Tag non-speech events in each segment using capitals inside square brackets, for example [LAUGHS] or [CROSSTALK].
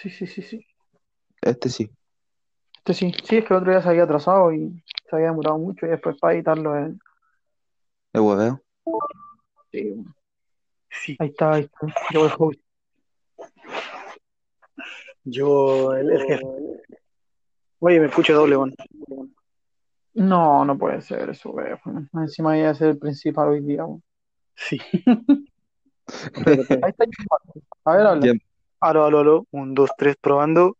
Sí, sí, sí, sí. Este sí. Este sí. Sí, es que el otro día se había atrasado y se había demorado mucho y después para editarlo. eh, El hueveo. sí, Sí. ahí está, ahí está. Yo el host. Yo, el, el jefe. Oye, me escucho doble, weón. No, no puede ser eso, weón. Encima iba a ser el principal hoy día, weón. Sí. [LAUGHS] Ahí está. A ver, habla. Ya. Aló, aló, aló. Un, dos, tres, probando.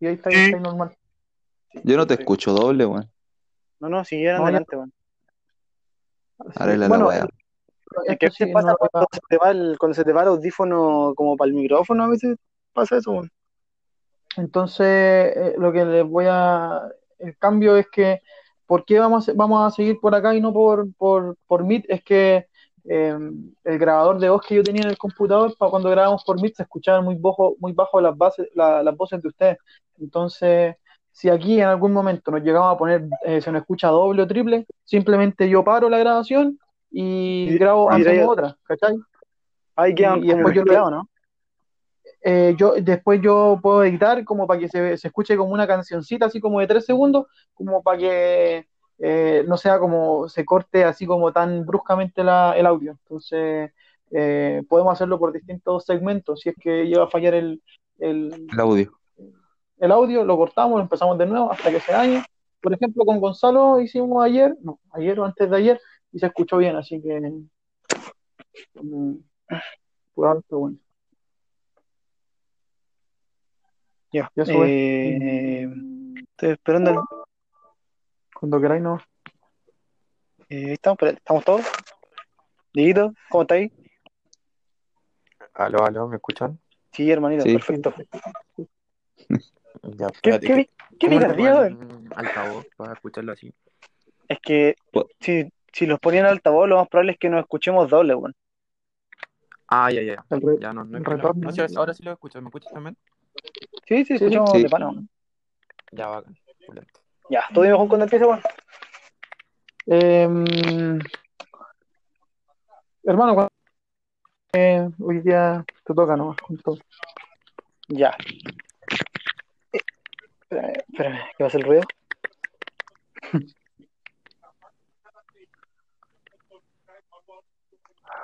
Y ahí está, ahí está normal. Yo no te escucho doble, weón. No, no, siguieron No, ya- adelante, weón. Arregla Bueno, la weá. Es que a veces pasa no- cuando se te va el, cuando se te va el audífono como para el micrófono, a veces pasa eso, weón. Entonces, eh, lo que les voy a... El cambio es que, ¿por qué vamos a, vamos a seguir por acá y no por, por, por Meet? Es que eh, el grabador de voz que yo tenía en el computador, para cuando grabamos por Meet, se escuchaban muy bajo, muy bajo las, bases, la- las voces de ustedes. Entonces, si aquí en algún momento nos llegamos a poner, eh, se nos escucha doble o triple, simplemente yo paro la grabación y, grabo y otra, ¿cachai? Ahí quedan Y después yo ¿no? eh, yo después yo puedo editar como para que se, se escuche como una cancioncita así como de tres segundos, como para que eh, no sea como se corte así como tan bruscamente la- el audio. Entonces eh, podemos hacerlo por distintos segmentos. Si es que llega a fallar el, el, El audio. el audio, lo cortamos, lo empezamos de nuevo hasta que se dañe. Por ejemplo, con Gonzalo hicimos ayer, no, ayer o antes de ayer, y se escuchó bien, así que pues, algo bueno. Ya. Ya. Eh, estoy esperando. el- Cuando queráis, no. eh, estamos, ¿estamos todos? Dieguito, ¿cómo está ahí? Aló, aló, ¿me escuchan? Sí, hermanito, Sí. perfecto. Ya, ¿Qué, qué, qué altavoz para escucharlo así? Es que Po- si, si los ponían altavoz, lo más probable es que nos escuchemos doble, weón. Ah, ya, ya, ya, no, no retorno. No, sí, ahora- sí lo escucho, ¿me escuchas también? Sí, sí, escuchamos sí. de pana, weón. Ya, bacán, excelente. Ya, ¿todo bien mejor cuando empiece, weón? Em, hermano, cuando- eh, hoy día te toca nomás. con todo. Ya. Eh, Espérame, espérame, ¿qué va a ser el ruido? [LAUGHS]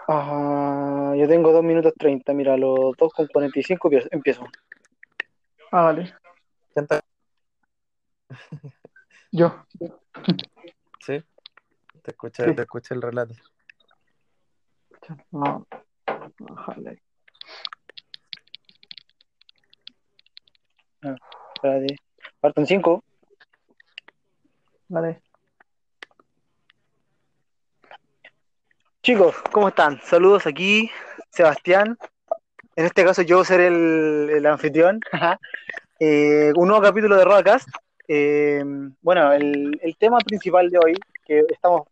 Ah, yo tengo 2 minutos 30, mira, los 2 con 45 empiezo- empiezo. Ah, vale. Yo. Sí, te escuché, Sí. te escuché el relato. No. Ojalá. Espérate. Faltan 5. Vale. Chicos, ¿cómo están? Saludos aquí, Sebastián. En este caso yo seré el, el anfitrión. [LAUGHS] Eh, un nuevo capítulo de Rodacast. Eh, bueno, el, el tema principal de hoy, que estamos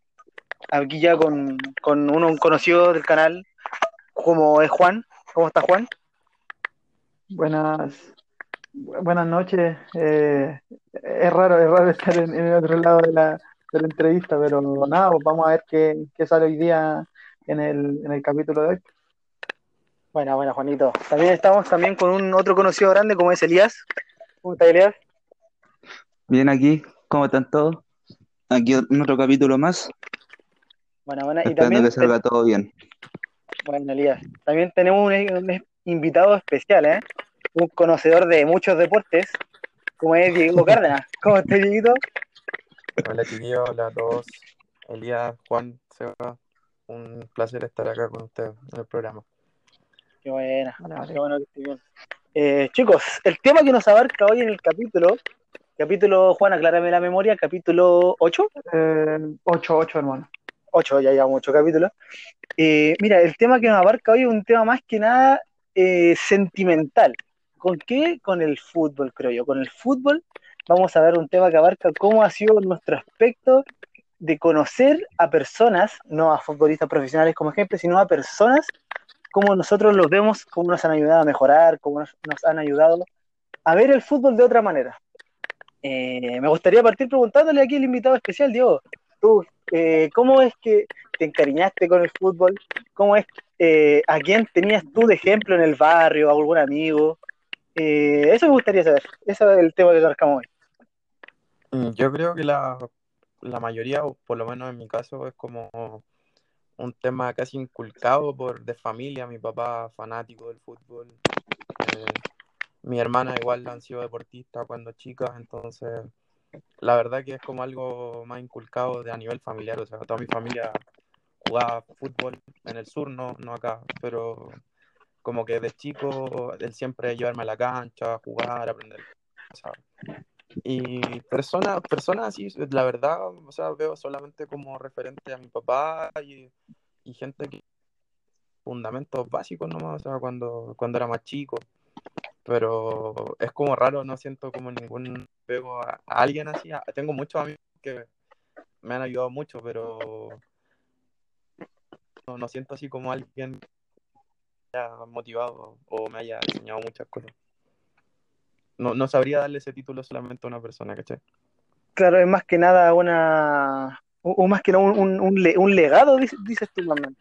aquí ya con, con uno un conocido del canal, como es Juan. ¿Cómo está Juan? Buenas. bu- Buenas noches. Eh, es raro, es raro estar en, en el otro lado de la, de la entrevista, pero nada, pues vamos a ver qué, qué sale hoy día en el, en el capítulo de hoy. Buena, buena, Juanito. También estamos también con un otro conocido grande como es Elías. ¿Cómo está Elías? Bien aquí, ¿cómo están todos? Aquí en otro capítulo más, Buena, buena. Y esperando también que salga todo bien. Bueno, Elías, también tenemos un, un invitado especial, ¿eh? Un conocedor de muchos deportes, como es Diego [LAUGHS] Cárdenas. ¿Cómo estás, Dieguito? Hola, chiquillos, hola a todos. Elías, Juan, Seba, un placer estar acá con ustedes en el programa. Qué buena, qué bueno que estés bien. Eh, chicos, el tema que nos abarca hoy en el capítulo, capítulo, Juan, aclárame la memoria, capítulo 8, Eh, 8, 8, hermano. 8, ya llevamos 8 capítulos. Eh, mira, el tema que nos abarca hoy es un tema más que nada eh, sentimental. ¿Con qué? Con el fútbol, creo yo. Con el fútbol vamos a ver un tema que abarca cómo ha sido nuestro aspecto de conocer a personas, no a futbolistas profesionales como ejemplo, sino a personas, cómo nosotros los vemos, cómo nos han ayudado a mejorar, cómo nos, nos han ayudado a ver el fútbol de otra manera. Eh, me gustaría partir preguntándole aquí al invitado especial, Diego, eh, ¿cómo es que te encariñaste con el fútbol? ¿Cómo es, eh, a quién tenías tú de ejemplo en el barrio, algún amigo? Eh, eso me gustaría saber. Ese es el tema que abarcamos hoy. Mm, Yo creo que la, la mayoría, o por lo menos en mi caso, es como un tema casi inculcado por de familia. Mi papá fanático del fútbol. Mi hermana igual han sido deportistas cuando chicas, entonces la verdad que es como algo más inculcado de a nivel familiar. O sea, toda mi familia jugaba fútbol en el sur, no, no acá, pero como que de chico él siempre llevarme a la cancha, jugar, aprender. cosas. Y personas, personas así, la verdad, o sea, veo solamente como referente a mi papá y, y gente que fundamentos básicos nomás, o sea, cuando, cuando era más chico. Pero es como raro, no siento como ningún pego a, a alguien así. A- Tengo muchos amigos que me han ayudado mucho, pero no, no siento así como alguien que me haya motivado o me haya enseñado muchas cosas. No, no sabría darle ese título solamente a una persona, ¿cachai? Claro, es más que nada una. O o más que nada un, un, un le- un legado, dices, dices tú, menos.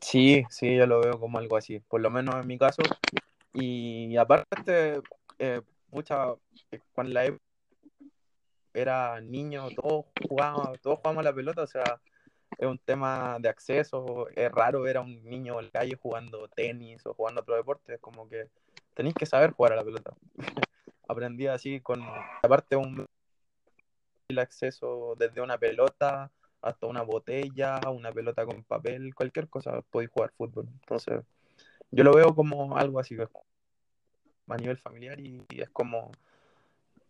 Sí, sí, yo lo veo como algo así, por lo menos en mi caso. Y aparte, eh, pucha, eh, cuando la época era niño, todos jugábamos, todos jugábamos la pelota, o sea, es un tema de acceso, es raro ver a un niño en la calle jugando tenis o jugando otro deporte, es como que tenéis que saber jugar a la pelota. [LAUGHS] Aprendí así con, aparte un el acceso desde una pelota hasta una botella, una pelota con papel, cualquier cosa, podéis jugar fútbol. Entonces, yo lo veo como algo así, a nivel familiar y, y es como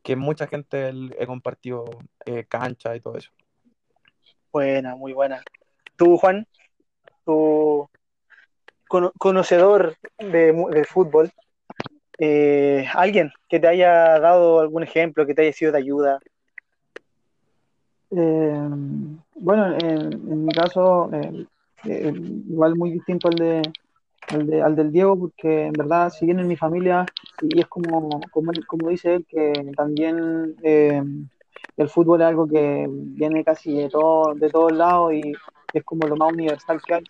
que mucha gente el- he compartido eh, cancha y todo eso. Buena, muy buena. Tú, Juan, tú, cono- conocedor de, mu- del fútbol, eh, alguien que te haya dado algún ejemplo, que te haya sido de ayuda. Eh, bueno, en, en mi caso, eh, eh, igual muy distinto al de, al de- al del Diego, porque en verdad, si bien en mi familia, y es como, como, como dice él, que también eh, el fútbol es algo que viene casi de todo, de todos lados y es como lo más universal que hay.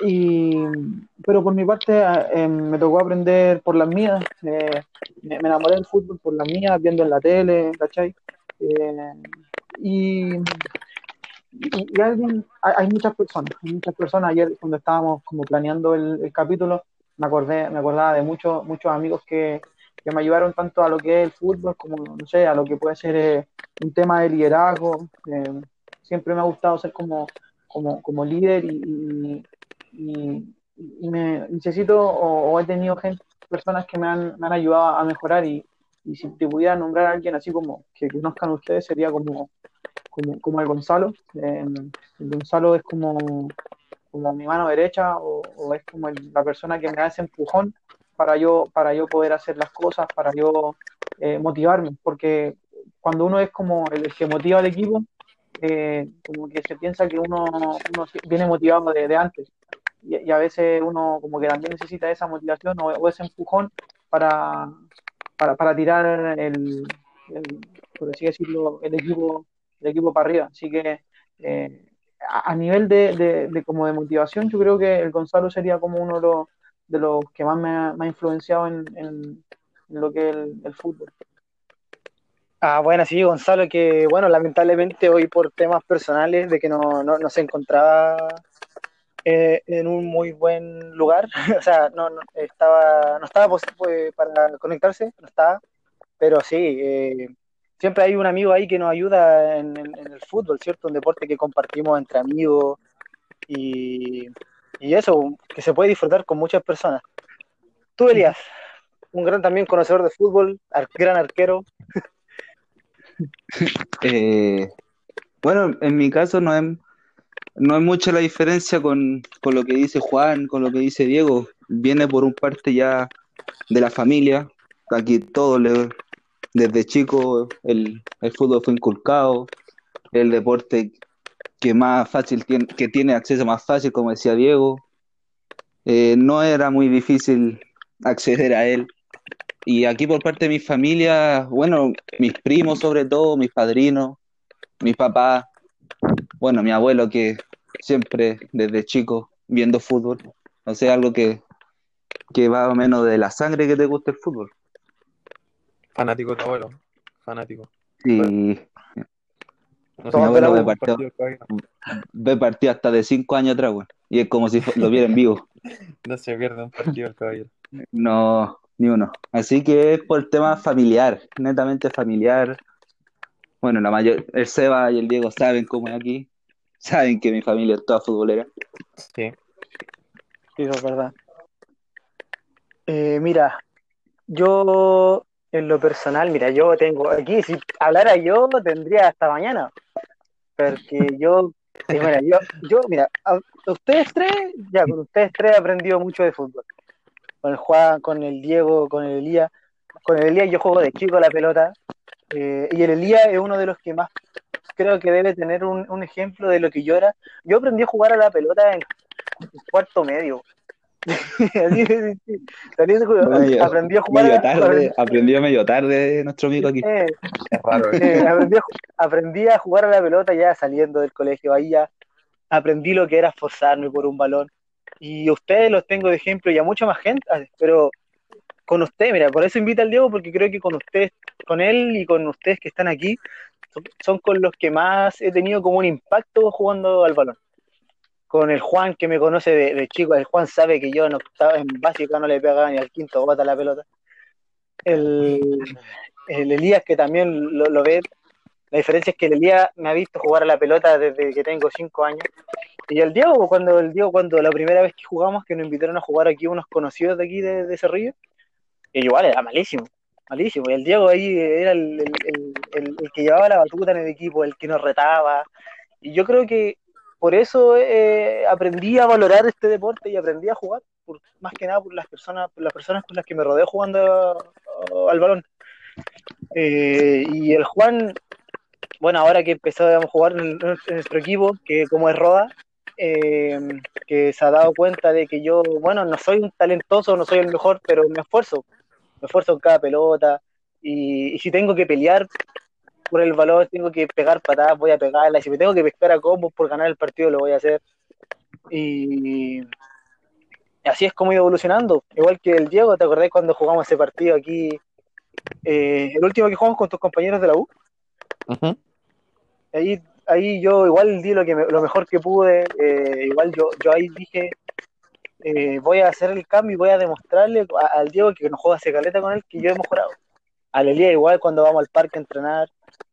Y, pero por mi parte, eh, me tocó aprender por las mías. eh, me, me enamoré del fútbol por las mías, viendo en la tele, ¿cachai? Eh, y, y, alguien, hay, muchas personas, hay muchas personas. Ayer cuando estábamos como planeando el, capítulo, me acordé, me acordaba de muchos, muchos amigos que, que me ayudaron tanto a lo que es el fútbol como, no sé, a lo que puede ser eh, un tema de liderazgo. Eh, siempre me ha gustado ser como, como, como líder y, y, me necesito o, he tenido gente, personas que me han, han ayudado a mejorar y, y si te pudiera nombrar a alguien así como que conozcan ustedes sería como, como, como el Gonzalo. Eh, el Gonzalo es como, como mi mano derecha o, es como el- la persona que me da ese empujón para yo, para yo poder hacer las cosas, para yo eh, motivarme, porque cuando uno es como el que motiva al equipo, eh, como que se piensa que uno, viene motivado de, de antes y, a veces uno como que también necesita esa motivación o, ese empujón para, para, para tirar el, el, por decirlo, el equipo, el equipo para arriba. Así que eh, a, nivel de, de, de como de motivación, yo creo que el Gonzalo sería como uno de los, de los que más me ha, me ha influenciado en, en, lo que es el, el fútbol. Ah, bueno, sí, Gonzalo, que bueno, lamentablemente hoy por temas personales de que no, no, no se encontraba eh, en un muy buen lugar, [LAUGHS] o sea, no, no estaba, no estaba pues, para conectarse, no estaba, pero sí, eh, siempre hay un amigo ahí que nos ayuda en, en- en el fútbol, ¿cierto? Un deporte que compartimos entre amigos y, y eso, que se puede disfrutar con muchas personas. Tú, Elías, un gran también conocedor de fútbol, ar- gran arquero. [LAUGHS] Eh, bueno, en mi caso no es, no es mucha la diferencia con, con lo que dice Juan, con lo que dice Diego. Viene por un parte ya de la familia. Aquí todo le- desde chico el, el fútbol fue inculcado, el deporte que más fácil tiene, que tiene acceso más fácil, como decía Diego. Eh, no era muy difícil acceder a él. Y aquí por parte de mi familia, bueno, mis primos sobre todo, mis padrinos, mis papás, bueno, mi abuelo que siempre desde chico viendo fútbol, no sé, algo que, que va o menos de la sangre que te gusta el fútbol. Fanático de abuelo. Fanático. Sí, No mi abuelo ve partido, ve partido hasta de cinco años atrás, weón. Y es como si lo viera en vivo. [LAUGHS] No se pierde un partido el caballero. No, ni uno. Así que es por el tema familiar, netamente familiar. Bueno, la mayor, el Seba y el Diego saben cómo es aquí. Saben que mi familia es toda futbolera. Sí. Sí, eso es verdad. Eh, mira, yo en lo personal, mira, yo tengo aquí, si hablara yo, tendría hasta mañana. Porque yo, mira, yo, yo, mira, ustedes tres, ya, con ustedes tres he aprendido mucho de fútbol. Con el Juan, con el Diego, con el Elías. Con el Elías yo juego de chico la pelota. eh, y el Elías es uno de los que más creo que debe tener un, un ejemplo de lo que yo era. Yo aprendí a jugar a la pelota en cuarto medio. Así de- sí, salí de juego, Medio- aprendí a jugar a Medio aprendió medio tarde nuestro amigo aquí. eh, Es raro. ¿eh? eh, aprendí, a, ju- aprendí a jugar a la pelota ya saliendo del colegio. Ahí ya aprendí lo que era esforzarme por un balón. Y a ustedes los tengo de ejemplo y a mucha más gente, ah, pero con usted, mira, por eso invita al Diego, porque creo que con ustedes, con él y con ustedes que están aquí, son, son con los que más he tenido como un impacto jugando al balón. Con el Juan, que me conoce de, de chico, el Juan sabe que yo no estaba en básica, no le pegaba ni al quinto bota la pelota. El, el Elías, que también lo, lo ve, la diferencia es que el Elías me ha visto jugar a la pelota desde que tengo cinco años. Y el Diego, cuando el Diego, cuando la primera vez que jugamos, que nos invitaron a jugar aquí unos conocidos de aquí de, de Cerrillo, y igual era malísimo, malísimo. Y el Diego ahí era el- el- el que llevaba la batuta en el equipo, el que nos retaba. Y yo creo que por eso eh, aprendí a valorar este deporte y aprendí a jugar, por, más que nada por las personas, por las personas con las que me rodeo jugando a- al balón. Eh, y el Juan, bueno, ahora que empezó a jugar en, en nuestro equipo, que como es Roda, eh, que se ha dado cuenta de que yo, bueno, no soy un talentoso, no soy el mejor, pero me esfuerzo, me esfuerzo en cada pelota, y, y si tengo que pelear por el valor, tengo que pegar patadas, voy a pegarla, y si me tengo que pescar a combos por ganar el partido, lo voy a hacer. Y así es como he ido evolucionando, igual que el Diego, ¿te acordás cuando jugamos ese partido aquí? eh, el último que jugamos con tus compañeros de la U, Ujú. ahí, ahí yo igual di lo, que me- lo mejor que pude, eh, igual yo, yo ahí dije, eh, voy a hacer el cambio y voy a demostrarle a- al Diego que no juega hace caleta con él que yo he mejorado. Al Elías igual cuando vamos al parque a entrenar,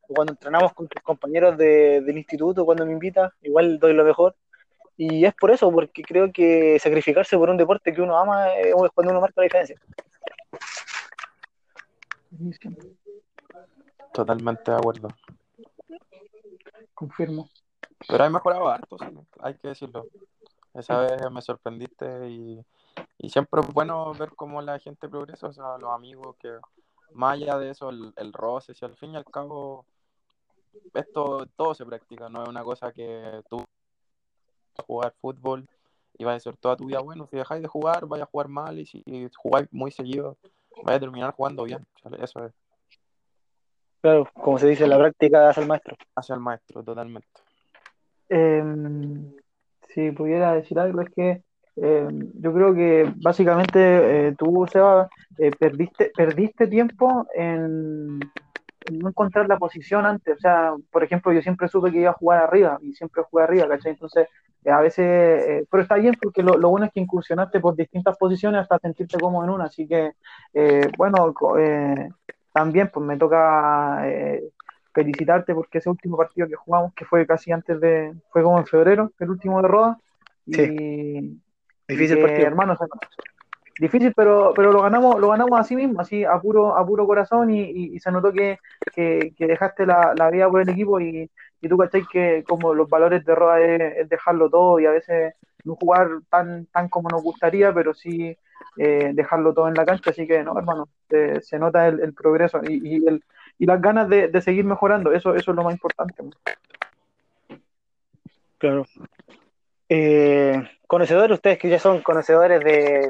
cuando entrenamos con tus compañeros de- del instituto, cuando me invita, igual doy lo mejor. Y es por eso, porque creo que sacrificarse por un deporte que uno ama es cuando uno marca la diferencia. Totalmente de acuerdo. Confirmo. Pero hay mejorado harto, sí, hay que decirlo. Esa vez me sorprendiste y, y siempre es bueno ver cómo la gente progresa, o sea, los amigos que más allá de eso, el, el roce, si al fin y al cabo esto todo se practica, no es una cosa que tú vas a jugar fútbol y vas a ser toda tu vida bueno, si dejáis de jugar, vais a jugar mal y si jugáis muy seguido, vais a terminar jugando bien, ¿sale? eso es Claro, como se dice, la práctica hace el maestro. hacia el maestro, totalmente. Eh, si pudiera decir algo, es que eh, yo creo que básicamente eh, tú, Seba, eh, perdiste, perdiste tiempo en no encontrar la posición antes. O sea, por ejemplo, yo siempre supe que iba a jugar arriba y siempre jugué arriba, ¿cachai? Entonces, eh, a veces, eh, pero está bien porque lo, lo bueno es que incursionaste por distintas posiciones hasta sentirte cómodo en una. Así que, eh, bueno, también pues me toca felicitarte porque ese último partido que jugamos, que fue casi antes de, fue como en febrero, el último de Roda, y, Difícil y que, partido. hermano, o sea, difícil, pero, pero lo ganamos, lo ganamos así mismo, así a puro, a puro corazón, y, se notó que, que, dejaste la, la vida por el equipo, y, y tú cachai que como los valores de Roda es, dejarlo todo, y a veces no jugar tan, tan como nos gustaría, pero sí eh, dejarlo todo en la cancha, así que no, hermano, se, nota el, progreso y, y el, y las ganas de, de seguir mejorando, eso, eso es lo más importante. Claro. Eh, conocedores, ustedes que ya son conocedores de,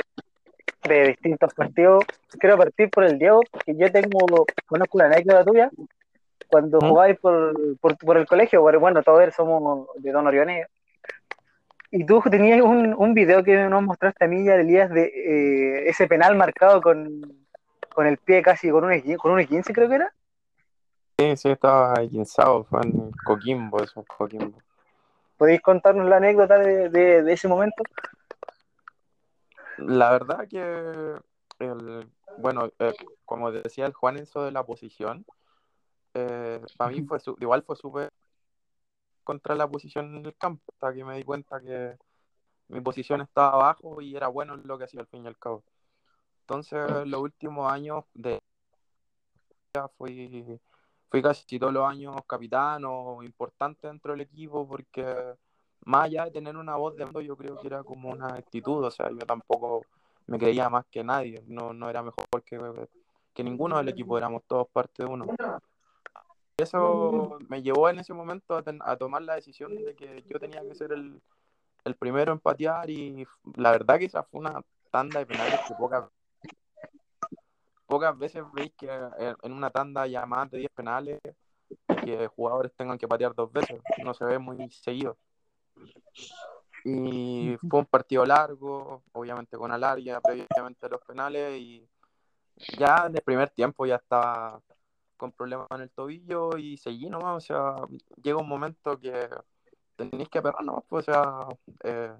de distintos partidos, quiero partir por el Diego, que yo tengo, conozco una anécdota tuya, cuando ¿Mm? jugabais por, por, por el colegio, porque, bueno, todos somos de Don Orioneo, y tú tenías un, un video que nos mostraste a mí y a Elías de eh, ese penal marcado con, con el pie casi con un, con un 15 creo que era. Sí, sí, estaba guinzado, fue en Coquimbo, eso, Coquimbo. ¿Podéis contarnos la anécdota de, de- de ese momento? La verdad que, el, bueno, eh, como decía el Juan eso de la posición, eh, para mí fue su- igual fue súper contra la posición en el campo, hasta que me di cuenta que mi posición estaba abajo y era bueno en lo que hacía al fin y al cabo. Entonces, los últimos años de ya fui, fui casi todos los años capitán o importante dentro del equipo porque más allá de tener una voz de mando, yo creo que era como una actitud, o sea, yo tampoco me creía más que nadie, no, no era mejor que, que ninguno del equipo, éramos todos parte de uno. Eso me llevó en ese momento a, ten- a tomar la decisión de que yo tenía que ser el, el primero en patear y la verdad que esa fue una tanda de penales que pocas pocas veces veis que eh, en una tanda ya más de 10 penales que jugadores tengan que patear dos veces, no se ve muy seguido. Y fue un partido largo, obviamente con alargue, previamente los penales y ya en el primer tiempo ya estaba con problemas en el tobillo y seguí nomás, o sea, llega un momento que tenéis que aperrar nomás, pues, o sea, eh,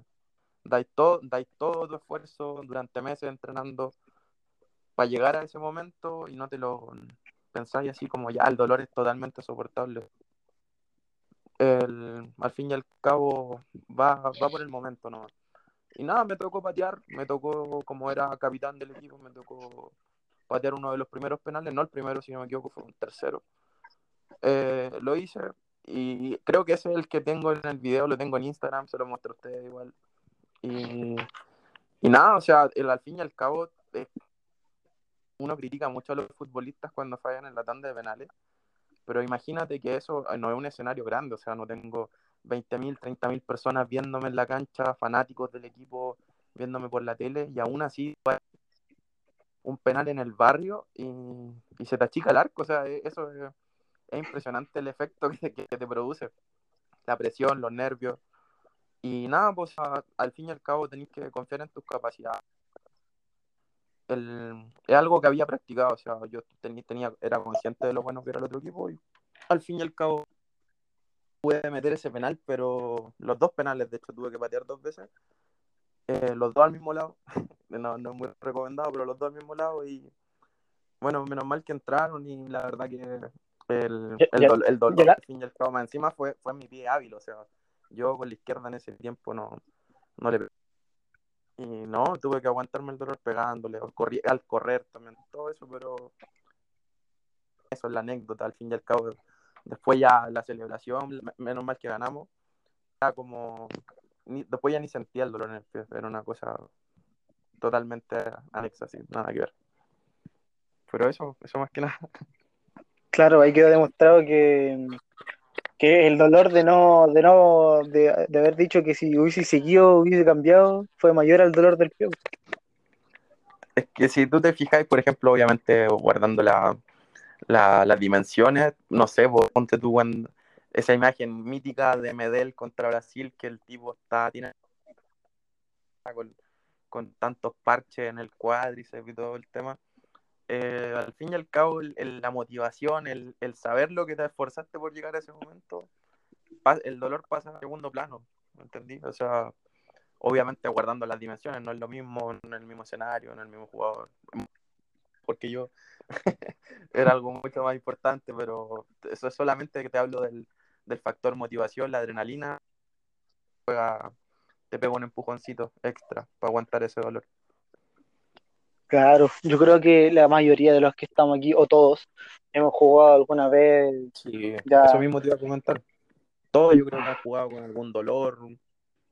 dais, todo, dais todo tu esfuerzo durante meses entrenando para llegar a ese momento y no te lo pensáis así como ya el dolor es totalmente soportable. El, al fin y al cabo va, va por el momento nomás. Y nada, me tocó patear, me tocó, como era capitán del equipo, me tocó patear uno de los primeros penales, no el primero, si no me equivoco, fue un tercero. Eh, lo hice y creo que ese es el que tengo en el video, lo tengo en Instagram, se lo muestro a ustedes igual. Y, y nada, o sea, el, al fin y al cabo, uno critica mucho a los futbolistas cuando fallan en la tanda de penales, pero imagínate que eso eh, no es un escenario grande, o sea, no tengo 20.000, 30.000 personas viéndome en la cancha, fanáticos del equipo viéndome por la tele, y aún así un penal en el barrio y, y se te achica el arco, o sea, e- eso es, es impresionante el efecto que, que- te produce, la presión, los nervios, y nada, pues al fin y al cabo tenés que confiar en tus capacidades. El- es algo que había practicado, o sea, yo tenía, tenía, era consciente de lo bueno que era el otro equipo y al fin y al cabo pude meter ese penal, pero los dos penales, de hecho, tuve que patear dos veces, eh, los dos al mismo lado, [LAUGHS] no, no es muy recomendado, pero los dos al mismo lado y bueno, menos mal que entraron y la verdad que el, el, el dolor al fin y al cabo más encima fue, fue mi pie hábil, o sea, yo con la izquierda en ese tiempo no, no le y no, tuve que aguantarme el dolor pegándole, o corri- al correr también, todo eso, pero eso es la anécdota, al fin y al cabo. Después ya la celebración, me- menos mal que ganamos, era como, ni- después ya ni sentía el dolor en el pie, era una cosa totalmente anexa, así, nada que ver. Pero eso, eso más que nada. Claro, ahí quedó demostrado que, que el dolor de no, de no, de, haber dicho que si hubiese seguido, hubiese cambiado, fue mayor al dolor del pie. Es que si tú te fijas, por ejemplo, obviamente guardando la, la- las dimensiones, no sé, vos ponte tú esa imagen mítica de Medel contra Brasil, que el tipo está, tiene con, con tantos parches en el cuádriceps y todo el tema. Eh, al fin y al cabo, el- la motivación, el, saber lo que te esforzaste por llegar a ese momento, el dolor pasa a segundo plano, ¿me entendí? O sea, obviamente guardando las dimensiones, no es lo mismo en el mismo escenario, en el mismo jugador, porque yo [LAUGHS] era algo mucho más importante, pero eso es solamente que te hablo del, del factor motivación, la adrenalina, te pega un empujoncito extra para aguantar ese dolor. Claro, yo creo que la mayoría de los que estamos aquí, o todos, hemos jugado alguna vez. Sí, Ya. eso mismo te iba a comentar. Todos yo creo que han jugado con algún dolor,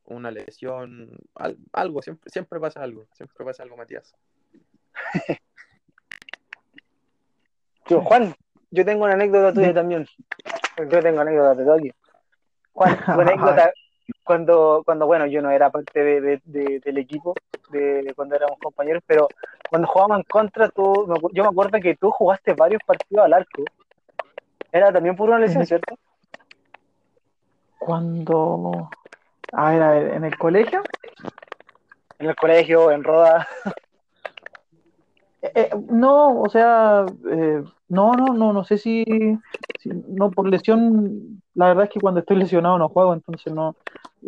una lesión, al- algo, siempre, siempre pasa algo, siempre pasa algo, Matías. [LAUGHS] Yo, Juan, yo tengo una anécdota tuya también. Yo tengo anécdota de Tokio. Juan, [LAUGHS] tu anécdota cuando, cuando, bueno, yo no era parte de, de- de- del equipo, de, cuando éramos compañeros, pero cuando jugábamos en contra, tú, yo me acuerdo que tú jugaste varios partidos al arco. Era también por una lesión. ¿cierto? Cuando A ver, a ver, ¿en el colegio? En el colegio, en Roda. Eh, eh, no, o sea, eh, no, no, no, no sé si, si- no por lesión, la verdad es que cuando estoy lesionado no juego, entonces no,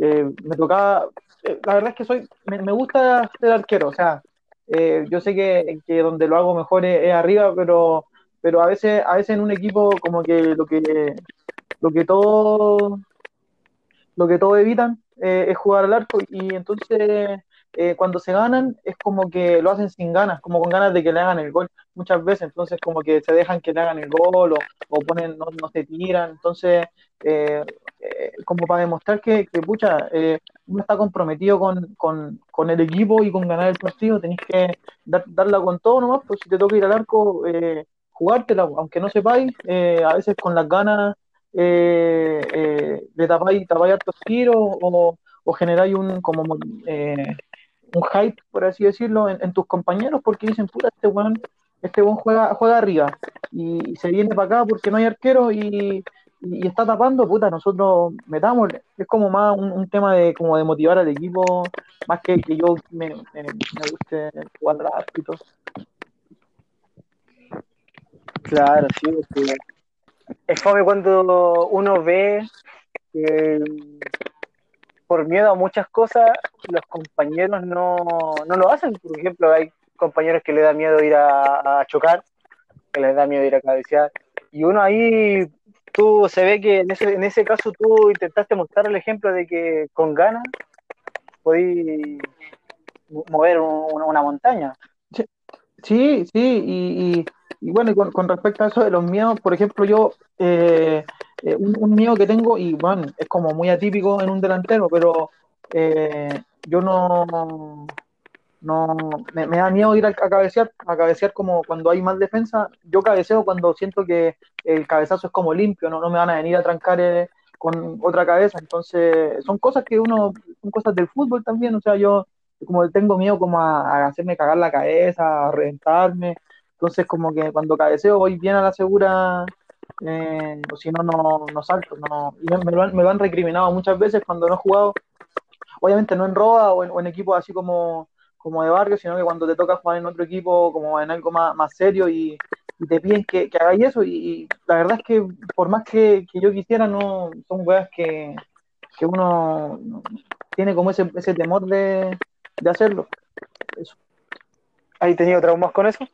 eh, me tocaba, la verdad es que soy, me, me gusta ser arquero, o sea, eh, yo sé que, que donde lo hago mejor es, arriba, pero, pero a veces, a veces en un equipo como que lo que, lo que todo lo que todos evitan eh, es jugar al arco. Y entonces eh, cuando se ganan es como que lo hacen sin ganas, como con ganas de que le hagan el gol muchas veces, entonces como que se dejan que le hagan el gol o, o ponen, no, no se tiran, entonces eh, eh, como para demostrar que, pucha, eh, uno está comprometido con, con, con, el equipo y con ganar el partido, tenéis que dar, darla con todo nomás, pues si te toca ir al arco, jugártela, aunque no sepáis, a veces con las ganas le tapáis, tapáis hartos tiros o, o generáis un como un hype, por así decirlo, en, tus compañeros porque dicen, puta, este weón, este weón juega, juega arriba y se viene para acá porque no hay arquero y, y, está tapando, puta, nosotros metamos, es como más un, un, tema de como de motivar al equipo, más que que yo me, me, guste jugar al árbitro. Claro, sí, sí es fome cuando uno ve que por miedo a muchas cosas los compañeros no, no lo hacen. Por ejemplo, hay compañeros que le da miedo ir a, a, chocar, que les da miedo ir a cabecear. Y uno ahí, tú se ve que en ese, en ese caso tú intentaste mostrar el ejemplo de que con ganas podí mover un, una montaña. Sí, sí, y, y, bueno, con, respecto a eso de los miedos, por ejemplo, yo, eh, eh, un, un, miedo que tengo, y bueno, es como muy atípico en un delantero, pero eh, yo no, no me, da miedo ir a, cabecear, a cabecear como cuando hay más defensa, yo cabeceo cuando siento que el cabezazo es como limpio, no, no me van a venir a trancar eh, con otra cabeza, entonces son cosas que uno, son cosas del fútbol también, o sea, yo como tengo miedo como a, hacerme cagar la cabeza, a reventarme, entonces como que cuando cabeceo voy bien a la segura, eh, o si no, no, salto, no, y me, lo han, me, lo han, recriminado muchas veces cuando no he jugado, obviamente no en en, o en equipos así como, como de barrio, sino que cuando te toca jugar en otro equipo, como en algo más, más serio y, y te piden que, que hagáis eso, y, y, la verdad es que por más que, que yo quisiera, no son weas que, que uno tiene como ese, ese temor de, de hacerlo. Eso. ¿Hay tenido traumas con eso?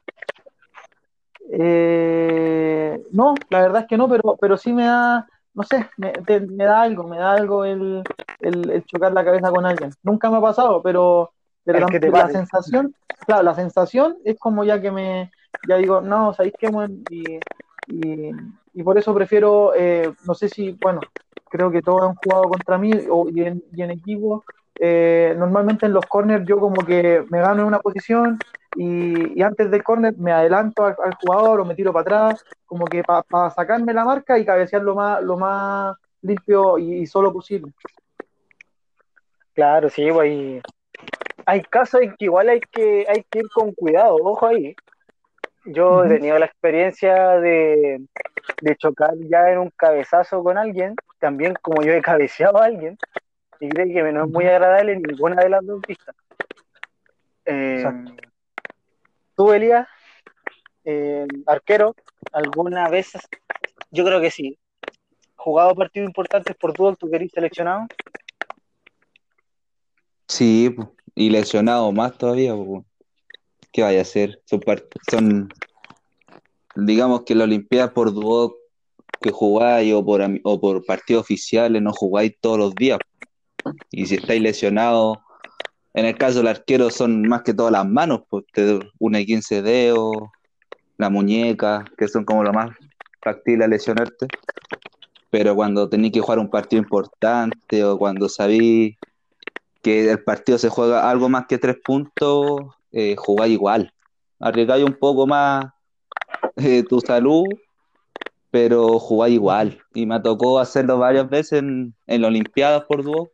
Eh, no, la verdad es que no, pero, pero sí me da, no sé, me, te, me da algo, me da algo el, el, el, chocar la cabeza con alguien. Nunca me ha pasado, pero, pero la, la sensación, claro, la sensación es como ya que me, ya digo, no, ¿sabéis qué? Y, y, y, por eso prefiero, eh, no sé si, bueno, creo que todos han jugado contra mí o, y, en, y en equipo. Eh, normalmente en los corners yo como que me gano en una posición y, y antes del corner me adelanto al, al, jugador o me tiro para atrás, como que para pa sacarme la marca y cabecear lo más, lo más limpio y, y solo posible. Claro, sí, pues hay, casos en que igual hay que, hay que ir con cuidado, ojo ahí. Yo uh -huh. he tenido la experiencia de, de chocar ya en un cabezazo con alguien, también como yo he cabeceado a alguien, y creo que no es muy agradable ninguna de las dos pistas. Eh, ¿Tú, Elías, eh, arquero, alguna vez, yo creo que sí, jugado partidos importantes por tú, tú querís seleccionado? Sí, y lesionado más todavía, ¿qué vaya a hacer? Son, son digamos que la Olimpiada por dúo que jugáis o por, o por partidos oficiales no jugáis todos los días. Y si estáis lesionados, en el caso del arquero son más que todas las manos, pues te une 15 dedos, la muñeca, que son como lo más factible a lesionarte. Pero cuando tenéis que jugar un partido importante o cuando sabéis que el partido se juega algo más que tres puntos, eh, igual. Arriesgáis un poco más eh, tu salud, pero jugáis igual. Y me tocó hacerlo varias veces en, en las Olimpiadas por dúo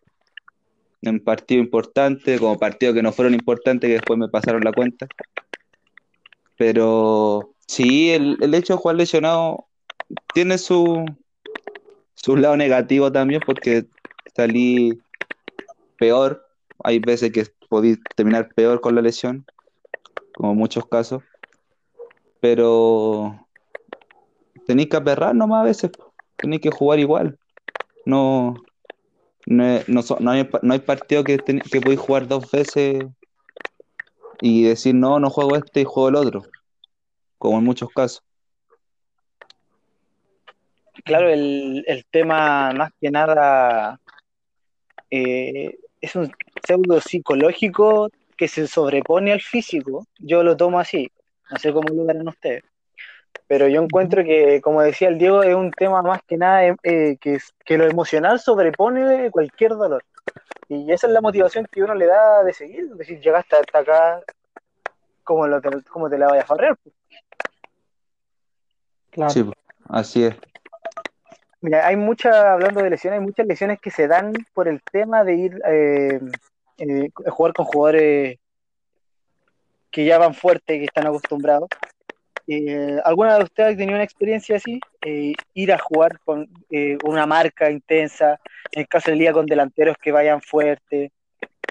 en partido importante, como partidos que no fueron importantes, que después me pasaron la cuenta. Pero sí, el, el hecho de jugar lesionado tiene su, su lado negativo también, porque salí peor. Hay veces que podéis terminar peor con la lesión, como muchos casos. Pero tenéis que aperrar nomás a veces, tenéis que jugar igual. No, no, no, hay, no hay partido que, que podéis jugar dos veces y decir, no, no juego este y juego el otro, como en muchos casos. Claro, el, el tema más que nada eh, es un pseudo psicológico que se sobrepone al físico. Yo lo tomo así, no sé cómo lo verán ustedes. Pero yo encuentro que, como decía el Diego, es un tema más que nada eh, que, que lo emocional sobrepone cualquier dolor. Y esa es la motivación que uno le da de seguir, es decir, llegaste hasta acá, ¿cómo, lo te, cómo te la vayas a farrear? Claro. Sí, así es. Mira, hay muchas, hablando de lesiones, hay muchas lesiones que se dan por el tema de ir eh, eh, a jugar con jugadores que ya van fuertes, que están acostumbrados. Eh, ¿Alguna de ustedes ha tenido una experiencia así? Ir a jugar con una marca intensa, en el caso del día con delanteros que vayan fuertes.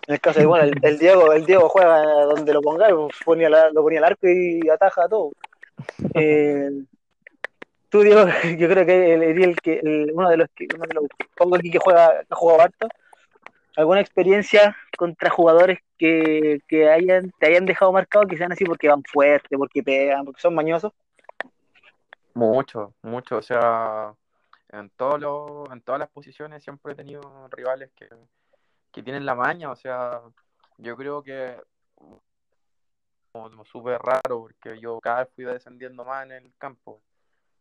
En el caso de, bueno, el, Diego, el Diego juega donde lo ponga, lo ponía al arco y ataja todo. [LAUGHS] yo creo que el, el, uno de los que uno de los que juega, que ha jugado harto, ¿alguna experiencia contra jugadores que, que hayan, te hayan dejado marcado que sean así porque van fuerte, porque pegan, porque son mañosos? Mucho, mucho. O sea, en, todo en todas las posiciones siempre he tenido rivales que, que tienen la maña. O sea, yo creo que como súper raro porque yo cada vez fui descendiendo más en el campo.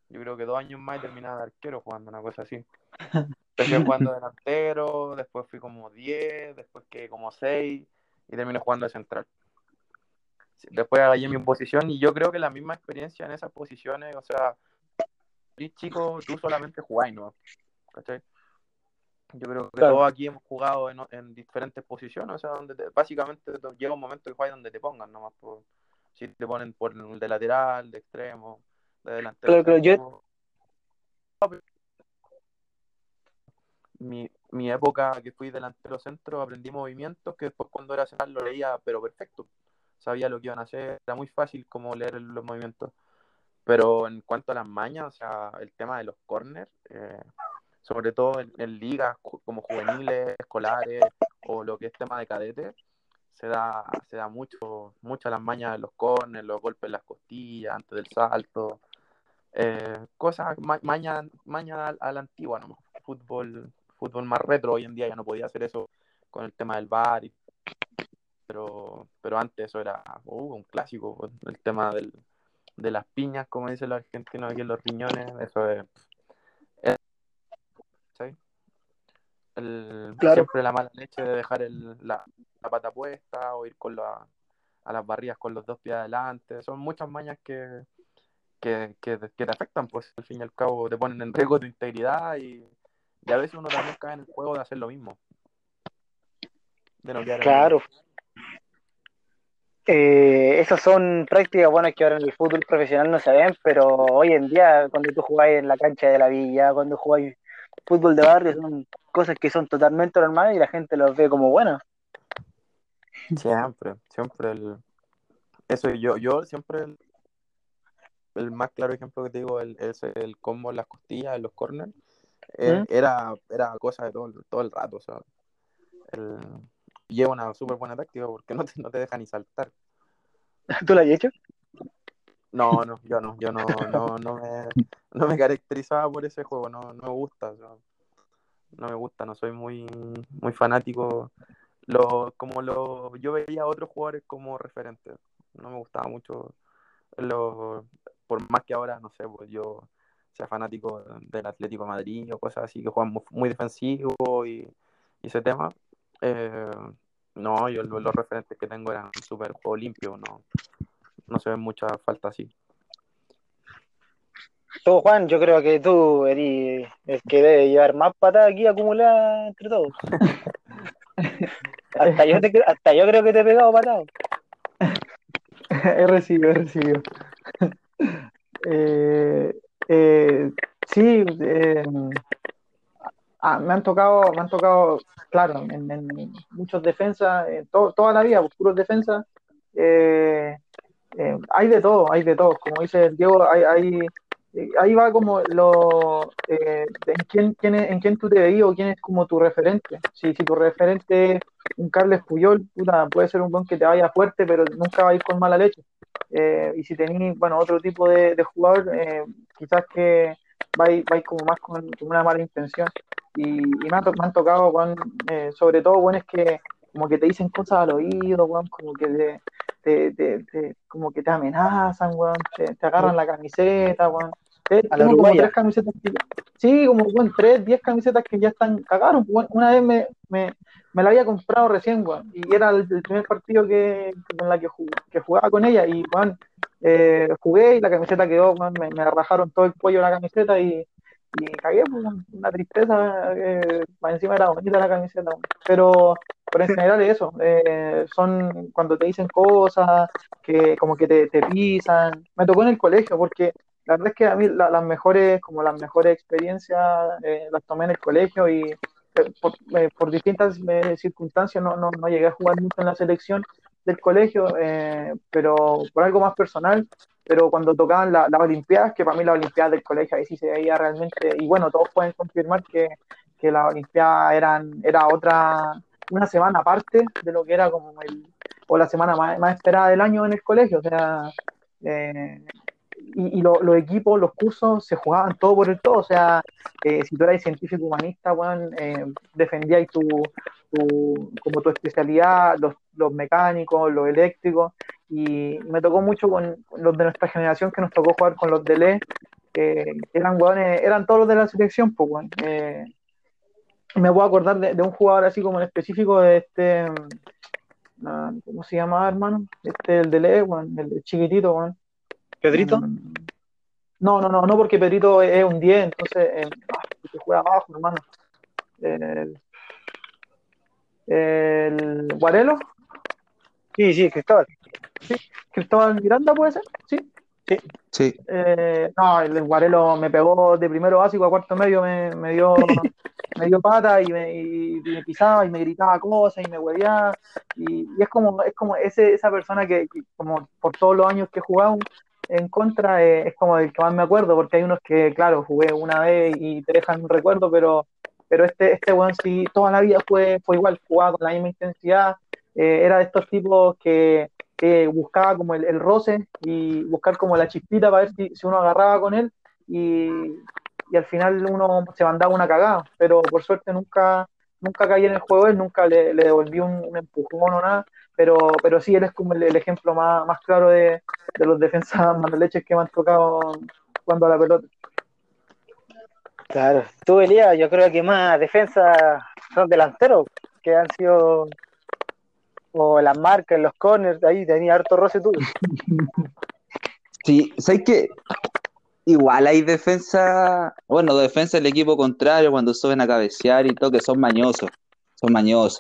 Yo creo que dos años más y terminaba de arquero jugando una cosa así. [LAUGHS] Empecé jugando delantero, después fui como 10, después que como 6 y terminé jugando de central. Después agarré mi posición y yo creo que la misma experiencia en esas posiciones, o sea, chico, tú solamente jugáis, ¿no? ¿Cachai? Yo creo que todos aquí hemos jugado en, diferentes posiciones, o sea, donde básicamente llega un momento que juegas donde te pongan, nomás por, si te ponen por de lateral, de extremo, de delantero. Claro, yo... Mi, mi época que fui delantero centro, aprendí movimientos que después cuando era central lo leía, pero perfecto. Sabía lo que iban a hacer, era muy fácil como leer los movimientos. Pero en cuanto a las mañas, o sea, el tema de los corners, eh, sobre todo en, ligas como juveniles, escolares o lo que es tema de cadetes, se da, se da mucho, mucho las mañas de los corners, los golpes en las costillas, antes del salto, eh, cosas, mañas maña a, la antigua, ¿no? Fútbol, fútbol más retro, hoy en día ya no podía hacer eso con el tema del bar, pero, pero antes eso era uh, un clásico, el tema del, de las piñas, como dicen los argentinos aquí en los riñones, eso es... Siempre la mala leche de dejar el, la, pata puesta o ir con la, a las barridas con los dos pies adelante, son muchas mañas que, que, que, te afectan, pues al fin y al cabo te ponen en riesgo tu integridad y, y a veces uno también cae en el juego de hacer lo mismo. claro. Eh, esas son prácticas buenas que ahora en el fútbol profesional no se ven, pero hoy en día, cuando tú jugáis en la cancha de la villa, cuando jugáis fútbol de barrio, son cosas que son totalmente normales y la gente los ve como buenas. Siempre, siempre el... Eso yo, yo siempre el, más claro ejemplo que te digo el, es el combo en las costillas, en los corners, eh, ¿Mm? era, era cosa de todo, todo el rato, o sea, el, lleva una súper buena táctica porque no te, no te deja ni saltar. ¿Tú la has hecho? No, no, yo no, yo no, no, no, me, no me caracterizaba por ese juego, no, no me gusta, no me gusta, no soy muy, muy fanático. Lo, como lo, yo veía a otros jugadores como referentes, no me gustaba mucho, lo, por más que ahora, no sé, pues yo sea fanático del Atlético de Madrid o cosas así que juegan muy, defensivo y, y ese tema, eh, no, yo los, referentes que tengo eran súper juego limpio, no, no se ven mucha falta así. Tú, Juan, yo creo que tú eres el que debe llevar más patadas aquí acumuladas entre todos. [LAUGHS] hasta, yo hasta yo creo que te he pegado patadas. [LAUGHS] he recibido, he recibido. Eh, eh, sí, eh, Ah, me han tocado, me han tocado, claro, en, en muchos defensas, to- toda la vida, puros defensas. hay de todo, hay de todo. Como dice Diego, hay, ahí va como lo, en quién, quién tú te veías o quién es como tu referente. Si, si tu referente es un Carles Puyol, puta, puede ser un buen que te vaya fuerte, pero nunca va a ir con mala leche. Eh, y si tenéis, bueno, otro tipo de, de jugador, eh, quizás que vais, vais como más con, con una mala intención. Y, y me, han to- me han tocado, weón, eh, sobre todo, bueno, es que como que te dicen cosas al oído, weón, como que te, te, te- te- como que te amenazan, weón, te, agarran la camiseta. Te- A la tengo como tres camisetas que- sí, como, weón, tres, diez camisetas que ya están cagaron. weón. Una vez me, me, me la había comprado recién, y era el, el primer partido que, con la que, jug- que jugaba con ella, y, eh, jugué y la camiseta quedó, me, me rajaron todo el cuello de la camiseta y, y cagué, pues, una tristeza, eh, encima era bonita la camiseta, pero, pero en general es eso, eh, son cuando te dicen cosas, que como que te, te pisan, me tocó en el colegio, porque la verdad es que a mí la- las mejores, como las mejores experiencias eh, las tomé en el colegio y eh, por, eh, por distintas eh, circunstancias no, no, no llegué a jugar mucho en la selección del colegio, eh, pero por algo más personal, pero cuando tocaban la- las Olimpiadas, que para mí las Olimpiadas del colegio ahí sí se veía realmente, y bueno, todos pueden confirmar que, que las Olimpiadas eran, era otra, una semana aparte de lo que era como el, o la semana más, más esperada del año en el colegio, o sea, eh, y, y lo- los equipos, los cursos se jugaban todo por el todo, o sea, eh, si tú eras científico humanista, weón, eh, defendías tu, tu- como tu especialidad, los, los mecánicos, los eléctricos, y me tocó mucho con los de nuestra generación que nos tocó jugar con los de LE, que eran weones, eran todos los de la selección, pues weón. Eh, me puedo acordar de, un jugador así como en específico este, ah, ¿cómo se llamaba, hermano? Este, el de weón, el chiquitito, weón. Pedrito. No, no, no, no, porque Pedrito es un 10, entonces eh, ah, juega abajo, hermano. El, el Guarelo, Sí, sí, Cristóbal. Cristóbal Miranda, ¿puede ser? Sí. Sí, Eh, no, el, el Guarelo me pegó de primero básico a cuarto medio, me, me dio, [LAUGHS] me dio pata y me, y me pisaba y me gritaba cosas y me hueveaba. Y, y es como, es como ese, esa persona que, que como por todos los años que he jugado en contra, eh, es como el que más me acuerdo, porque hay unos que, claro, jugué una vez y te dejan un recuerdo, pero, pero este, este weón sí, toda la vida fue, fue igual, jugaba con la misma intensidad, eh, era de estos tipos que, que buscaba como el, el roce y buscar como la chispita para ver si, si uno agarraba con él y, y al final uno se mandaba una cagada, pero por suerte nunca, nunca caí en el juego, él nunca le, le devolví un, un empujón o nada, pero, pero sí, él es como el, el ejemplo más, más claro de, de los defensas [LAUGHS] leches que me han tocado jugando a la pelota. Claro. Tú, Elías, yo creo que más defensa son delanteros que han sido. O las marcas, los corners, ahí tenía harto roce tú. [LAUGHS] Sí, ¿sabes que Igual hay defensa, bueno, defensa del equipo contrario cuando suben a cabecear y todo, que son mañosos, son mañosos.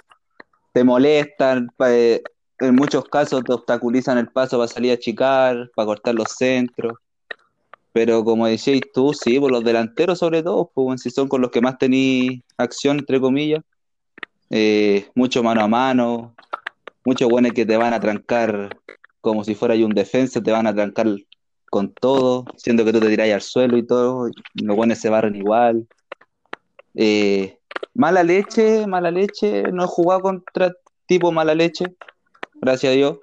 Te molestan, eh, en muchos casos te obstaculizan el paso para salir a chicar, para cortar los centros. Pero como decías tú, sí, por los delanteros sobre todo, pues si son con los que más tenéis acción, entre comillas, eh, mucho mano a mano, muchos buenos que te van a trancar como si fuera un defensa, te van a trancar con todo, siendo que tú te tiráis al suelo y todo, los buenos se barren igual. Eh, mala leche, mala leche, no he jugado contra tipo mala leche, gracias a Dios,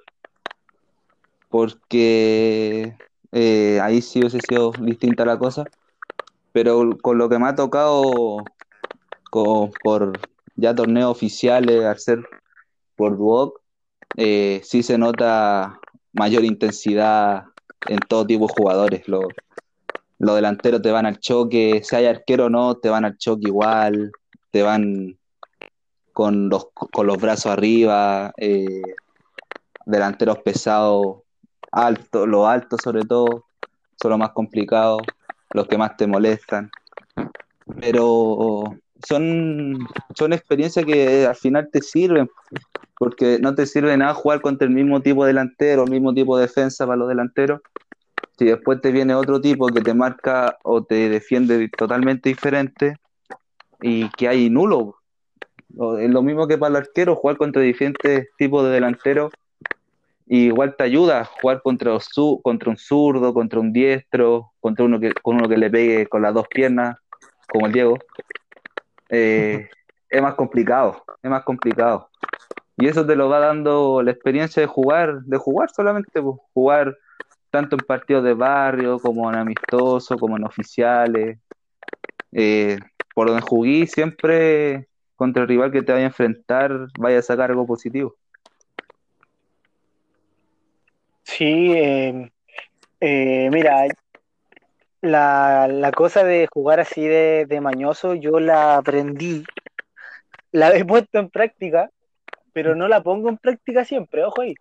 porque eh, ahí sí hubiese sido distinta la cosa, pero con lo que me ha tocado co- por ya torneos oficiales, al ser por Duoc, eh, sí se nota mayor intensidad en todo tipo de jugadores. Los, los delanteros te van al choque, si hay arquero o no, te van al choque igual, te van con los, con los brazos arriba, eh, delanteros pesados, altos, los altos sobre todo, son los más complicados, los que más te molestan. Pero son, son experiencias que al final te sirven, porque no te sirve nada jugar contra el mismo tipo de delantero, el mismo tipo de defensa para los delanteros, si después te viene otro tipo que te marca o te defiende totalmente diferente, y que hay nulo. Es lo mismo que para el arquero, jugar contra diferentes tipos de delanteros. igual te ayuda jugar contra, contra un zurdo, contra un diestro, contra uno que, con uno que le pegue con las dos piernas, como el Diego. Eh, [LAUGHS] es más complicado, es más complicado. Y eso te lo va dando la experiencia de jugar, de jugar solamente, pues, jugar tanto en partidos de barrio, como en amistosos, como en oficiales. Eh, por donde jugué, siempre contra el rival que te vaya a enfrentar, vaya a sacar algo positivo. Sí, eh, eh, mira, la, la, cosa de jugar así de, de, mañoso, yo la aprendí, la he puesto en práctica, pero no la pongo en práctica siempre, ojo ahí.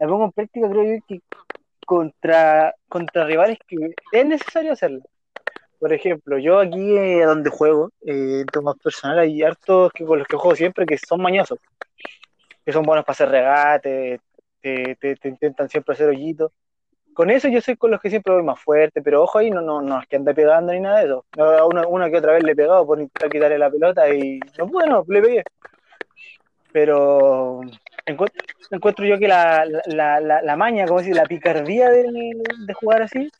La pongo en práctica, creo yo, que contra, contra rivales que es necesario hacerlo. Por ejemplo, yo aquí eh, donde juego, eh, en más personal, hay hartos que con los que juego siempre que son mañosos, que son buenos para hacer regate, te, te, intentan siempre hacer hoyitos. Con eso yo soy con los que siempre voy más fuerte, pero ojo ahí, no, no, no es que ande pegando ni nada de eso. Una, una que otra vez le he pegado por intentar quitarle la pelota y no pude, no, le pegué. Pero encuentro, encuentro yo que la, la, la, la maña, como decir, la picardía de, de jugar así,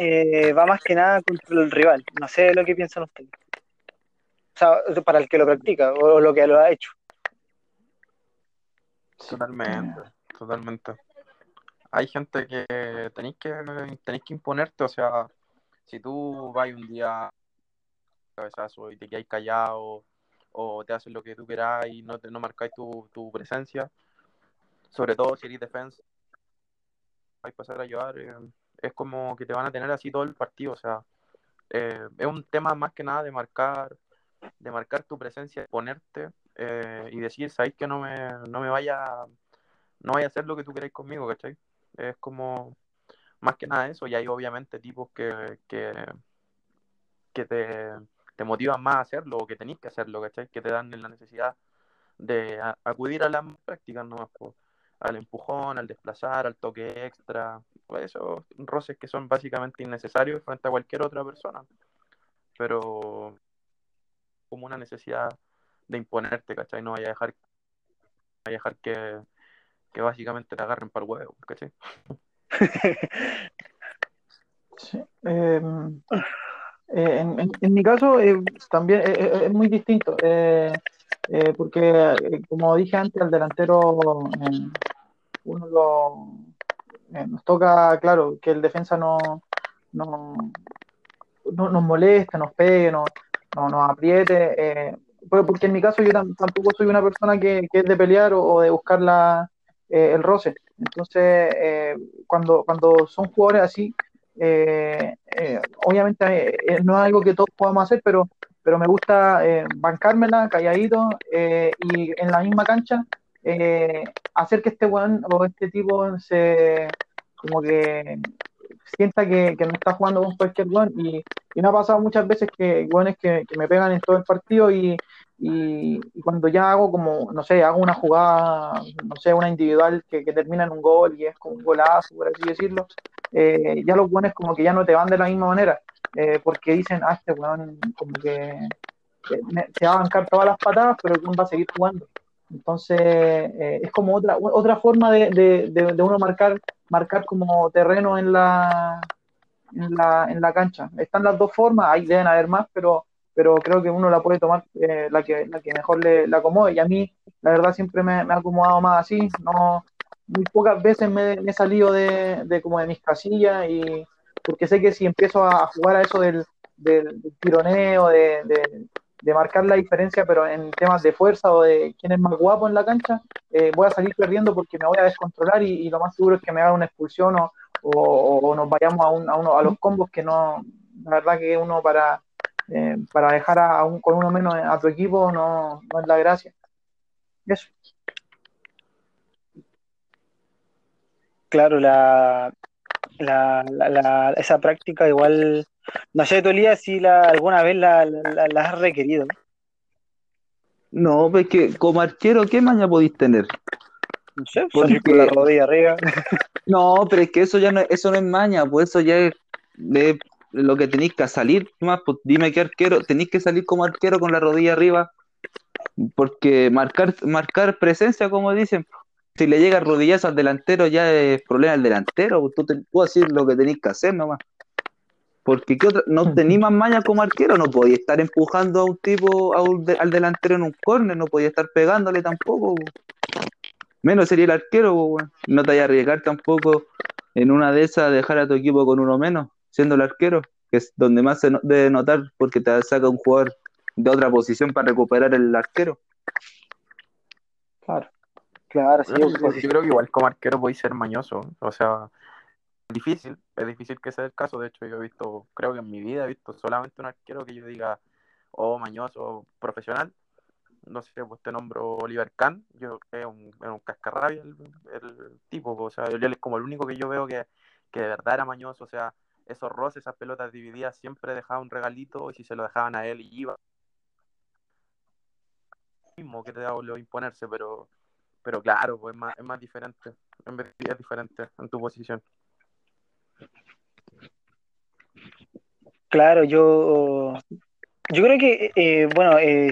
eh, va más que nada contra el rival. No sé lo que piensan ustedes. O sea, para el que lo practica o lo que lo ha hecho. Totalmente, totalmente. Hay gente que tenéis que tenéis que imponerte, o sea, si tú vas un día cabezazo y te quedáis callado o te haces lo que tú quieras y no, te, no marcáis tu, tu presencia, sobre todo si eres defensa, vais a pasar a ayudar. Eh, es como que te van a tener así todo el partido, o sea, eh, es un tema más que nada de marcar, de marcar tu presencia, ponerte eh, y decir, sabéis que no me, no me vaya, no vaya a hacer lo que tú queréis conmigo, ¿cachai? Es como más que nada eso, y hay obviamente tipos que, que, que te, te motivan más a hacerlo o que tenéis que hacerlo, ¿cachai? Que te dan la necesidad de acudir a las prácticas nomás, al empujón, al desplazar, al toque extra, pues esos roces que son básicamente innecesarios frente a cualquier otra persona, pero como una necesidad de imponerte, ¿cachai? No vaya a dejar, vaya a dejar que, que básicamente te agarren para el huevo, ¿cachai? [LAUGHS] Sí. Em, eh, en, mi caso eh, también eh, es muy distinto, porque como dije antes, al delantero uno lo, eh, nos toca, claro, que el defensa no, no, no nos moleste, nos pegue, no, no nos apriete. Eh, porque en mi caso yo tampoco soy una persona que, que es de pelear o, de buscar la, eh, el roce. Entonces, eh, cuando, cuando son jugadores así, eh, obviamente no es algo que todos podamos hacer, pero, pero me gusta bancármela calladito y en la misma cancha eh, hacer que este weón o este tipo se como que sienta que, que no está jugando con cualquier weón. Y, y, me ha pasado muchas veces que weones que, que, me pegan en todo el partido y, y, cuando ya hago como, no sé, hago una jugada, no sé, una individual que, termina en un gol y es como un golazo, por así decirlo, eh, ya los weones como que ya no te van de la misma manera, eh, porque dicen, ah, este weón como que se va a bancar todas las patadas, pero el va a seguir jugando. Entonces, eh, es como otra, otra forma de, de, de, uno marcar, marcar como terreno en la, en la, en la cancha. Están las dos formas, ahí deben haber más, pero, pero creo que uno la puede tomar eh, la, que, la que mejor le, le, acomode. Y a mí, la verdad, siempre me, me ha acomodado más así. No, muy pocas veces me, he salido de, como de mis casillas y porque sé que si empiezo a jugar a eso del, del, tironeo, de, de marcar la diferencia, pero en temas de fuerza o de quién es más guapo en la cancha, eh, voy a salir perdiendo porque me voy a descontrolar y, lo más seguro es que me haga una expulsión o, o, o nos vayamos a, un, a, uno, a los combos que no, la verdad que uno para, eh, para dejar a un, con uno menos a tu equipo no, no es la gracia. Eso. Claro, la, la, la, la, esa práctica igual no sé, Tolía, si la, alguna vez la, has requerido. No, pues que como arquero, ¿qué maña podéis tener? No sé, pues Porque... con la rodilla arriba. [LAUGHS] no, pero es que eso ya no, eso no es maña, pues eso ya es, es lo que tenéis que salir, más, pues dime qué arquero, tenéis que salir como arquero con la rodilla arriba, porque marcar, marcar presencia, como dicen, si le llega rodillazo al delantero ya es problema del delantero, pues tú, te, tú hacer lo que tenéis que hacer nomás. Porque ¿qué otra? no tenéis más maña como arquero, no podía estar empujando a un tipo, a un de- al delantero en un córner, no podía estar pegándole tampoco. po. Menos sería el arquero, weón. no te vayas a arriesgar tampoco en una de esas dejar a tu equipo con uno menos, siendo el arquero, que es donde más se no- debe notar porque te saca un jugador de otra posición para recuperar el arquero. Claro. Claro, sí, Yo, pues, yo creo que igual como arquero podéis ser mañoso. O sea, es difícil, es difícil que sea el caso. De hecho, yo he visto, creo que en mi vida he visto solamente un arquero que yo diga, oh, mañoso, profesional. No sé, pues te nombro Oliver Kahn. Yo creo que es un, cascarrabia el, el tipo. O sea, él es como el único que yo veo que, que de verdad era mañoso. O sea, esos roces, esas pelotas divididas, siempre dejaba un regalito y si se lo dejaban a él y iba. Mismo que te da de imponerse, pero pero claro, pues es más, es más diferente. Es diferente en tu posición. Claro, yo, yo creo que, eh, bueno, eh,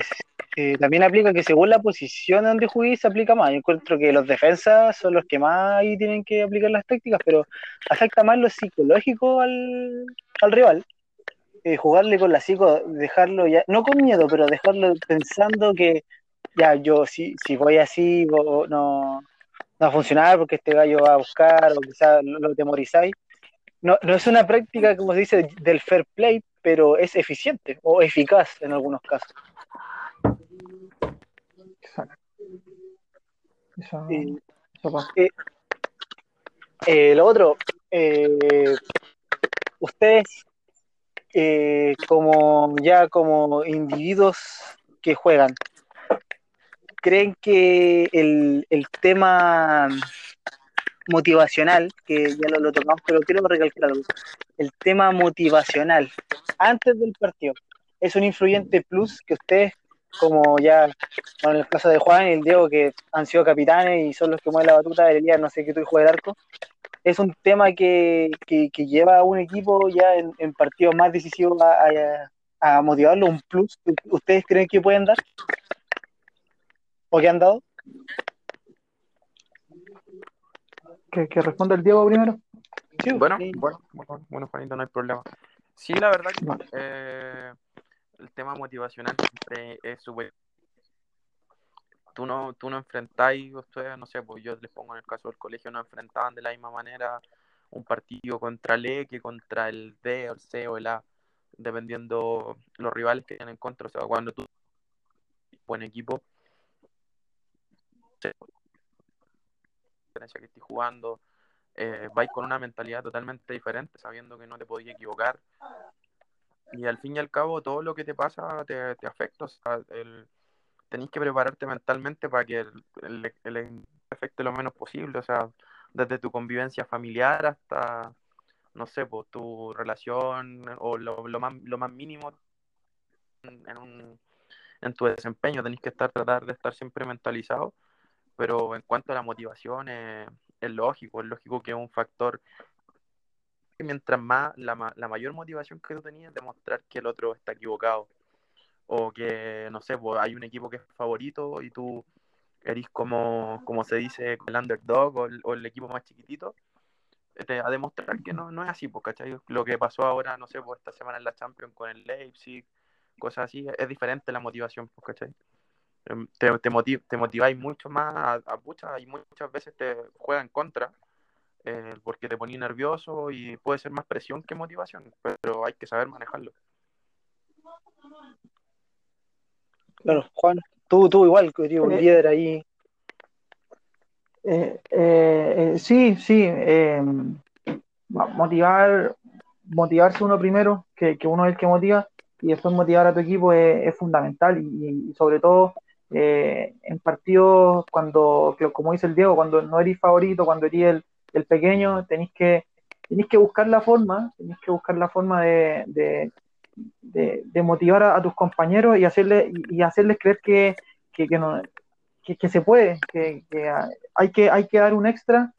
también aplica que según la posición donde juegues se aplica más. Yo encuentro que los defensas son los que más ahí tienen que aplicar las tácticas, pero afecta más lo psicológico al, al rival. Eh, jugarle con la psico, dejarlo ya, no con miedo, pero dejarlo pensando que ya yo si, si voy así no, no va a funcionar porque este gallo va a buscar o quizás lo, lo temorizáis. No, no es una práctica, como se dice, del fair play, pero es eficiente o eficaz en algunos casos. Exacto. Eso, Y, eso pasa. eh, lo otro, eh, ustedes eh, como ya como individuos que juegan, ¿creen que el, el tema motivacional, que ya lo, lo tocamos, pero quiero recalcar algo, el tema motivacional antes del partido es un influyente plus que ustedes, como ya bueno, en el caso de Juan y el Diego, que han sido capitanes y son los que mueven la batuta, el Elías, no sé qué tú juega el arco, es un tema que, que, que lleva a un equipo ya en, partidos más decisivos a, a, a motivarlo, un plus. ¿Ustedes creen que pueden dar? ¿O que han dado? Que, que responda el Diego primero. Sí, Bueno, sí. bueno, bueno, bueno, Juanito, no hay problema. Sí, la verdad que Vale. eh, el tema motivacional siempre es súper... Tú no, tú no enfrentáis, ustedes, no sé, pues yo les pongo en el caso del colegio, no enfrentaban de la misma manera un partido contra el E que contra el D o el C o el A, dependiendo los rivales que tienen en contra. O sea, cuando tú buen equipo, que estés jugando, eh, vais con una mentalidad totalmente diferente, sabiendo que no te podías equivocar. Y al fin y al cabo, todo lo que te pasa te, te afecta. O sea, tenéis que prepararte mentalmente para que el, el, afecte lo menos posible. O sea, desde tu convivencia familiar hasta, no sé, pues tu relación o lo, lo más, lo más mínimo en, un, en tu desempeño. Tenéis que estar, tratar de estar siempre mentalizado. Pero en cuanto a la motivación, eh, es lógico, es lógico que es un factor que mientras más la, la mayor motivación que tú tenías es demostrar que el otro está equivocado o que no sé, pues hay un equipo que es favorito y tú eres como, como se dice, el underdog o el, o el equipo más chiquitito, eh, te, a demostrar que no, no es así, pues, ¿cachai? Lo que pasó ahora, no sé, pues esta semana en la Champions con el Leipzig, cosas así, es diferente la motivación, pues, ¿cachai? Em, Te, te, motiv- te motiváis mucho más a, a pucha, y muchas veces te juega en contra eh, porque te ponís nervioso y puede ser más presión que motivación, pero hay que saber manejarlo. Claro, Juan, tú, tú igual, que un Eh, líder ahí. Eh, eh, eh, sí, sí. eh, mo- motivar, motivarse uno primero, que, que uno es el que motiva, y después motivar a tu equipo es, es fundamental. Y, y sobre todo eh, en partidos cuando, como dice el Diego, cuando no eres favorito, cuando eres el, el pequeño, tenéis que, tenéis que buscar la forma, tenéis que buscar la forma de, de, de- de motivar a, a tus compañeros y, hacerle, y, hacerles creer que, que, que no, que, que se puede, que, que hay, que hay que dar un extra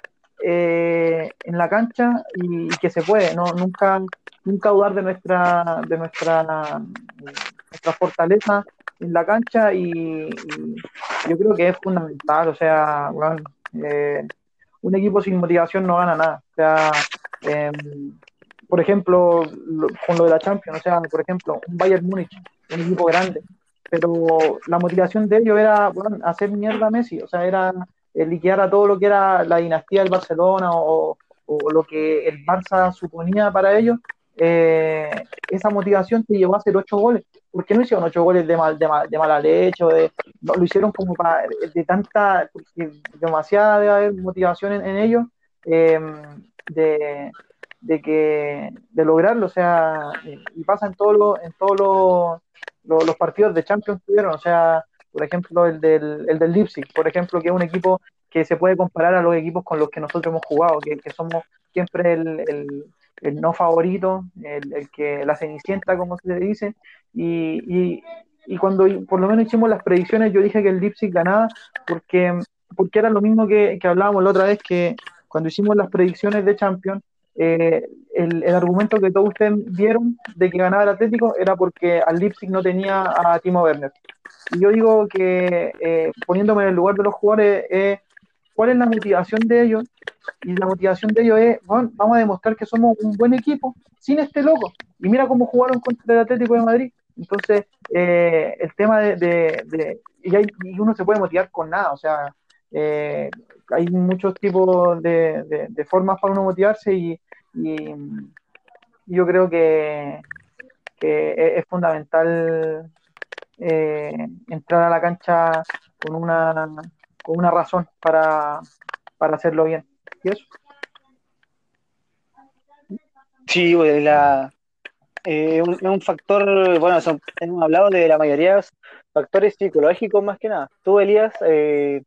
eh, en la cancha y, y que se puede. No, nunca, nunca dudar de nuestra, de nuestra, nuestra fortaleza en la cancha y, yo creo que es fundamental, o sea, eh, un equipo sin motivación no gana nada, o sea, em, por ejemplo, con lo de la Champions, o sea, por ejemplo, un Bayern Múnich, un equipo grande, pero la motivación de ellos era hacer mierda a Messi, o sea, era liquidar a todo lo que era la dinastía del Barcelona o, lo que el Barça suponía para ellos, eh, esa motivación te llevó a hacer ocho goles. ¿Por qué no hicieron ocho goles de, mal, de, mal, de mala leche? de, lo hicieron como para, de tanta, demasiada de haber motivación en, ellos, eh, de, de, que, de lograrlo, o sea, y pasa en todos en todos los partidos de Champions tuvieron, o sea, por ejemplo, el del, el del Leipzig, por ejemplo, que es un equipo que se puede comparar a los equipos con los que nosotros hemos jugado, que, somos siempre el, el, no favorito, el, que la cenicienta, como se dice, y, y, cuando por lo menos hicimos las predicciones, yo dije que el Leipzig ganaba porque, porque era lo mismo que, que hablábamos la otra vez, que cuando hicimos las predicciones de Champions, eh, el, el, argumento que todos ustedes vieron de que ganaba el Atlético era porque al Leipzig no tenía a Timo Werner. Y yo digo que eh, poniéndome en el lugar de los jugadores, ¿cuál es la motivación de ellos? Y la motivación de ellos es, vamos a demostrar que somos un buen equipo sin este loco. Y mira cómo jugaron contra el Atlético de Madrid. Entonces, eh, el tema de... de, y, uno se puede motivar con nada, o sea, hay muchos tipos de, formas para uno motivarse y, yo creo que, es fundamental eh, entrar a la cancha con una, una razón para, para hacerlo bien. ¿Y eso? Sí, la, eh, un, es un factor, bueno, hemos hablado de la mayoría de los factores psicológicos más que nada. Tú, Elías, eh,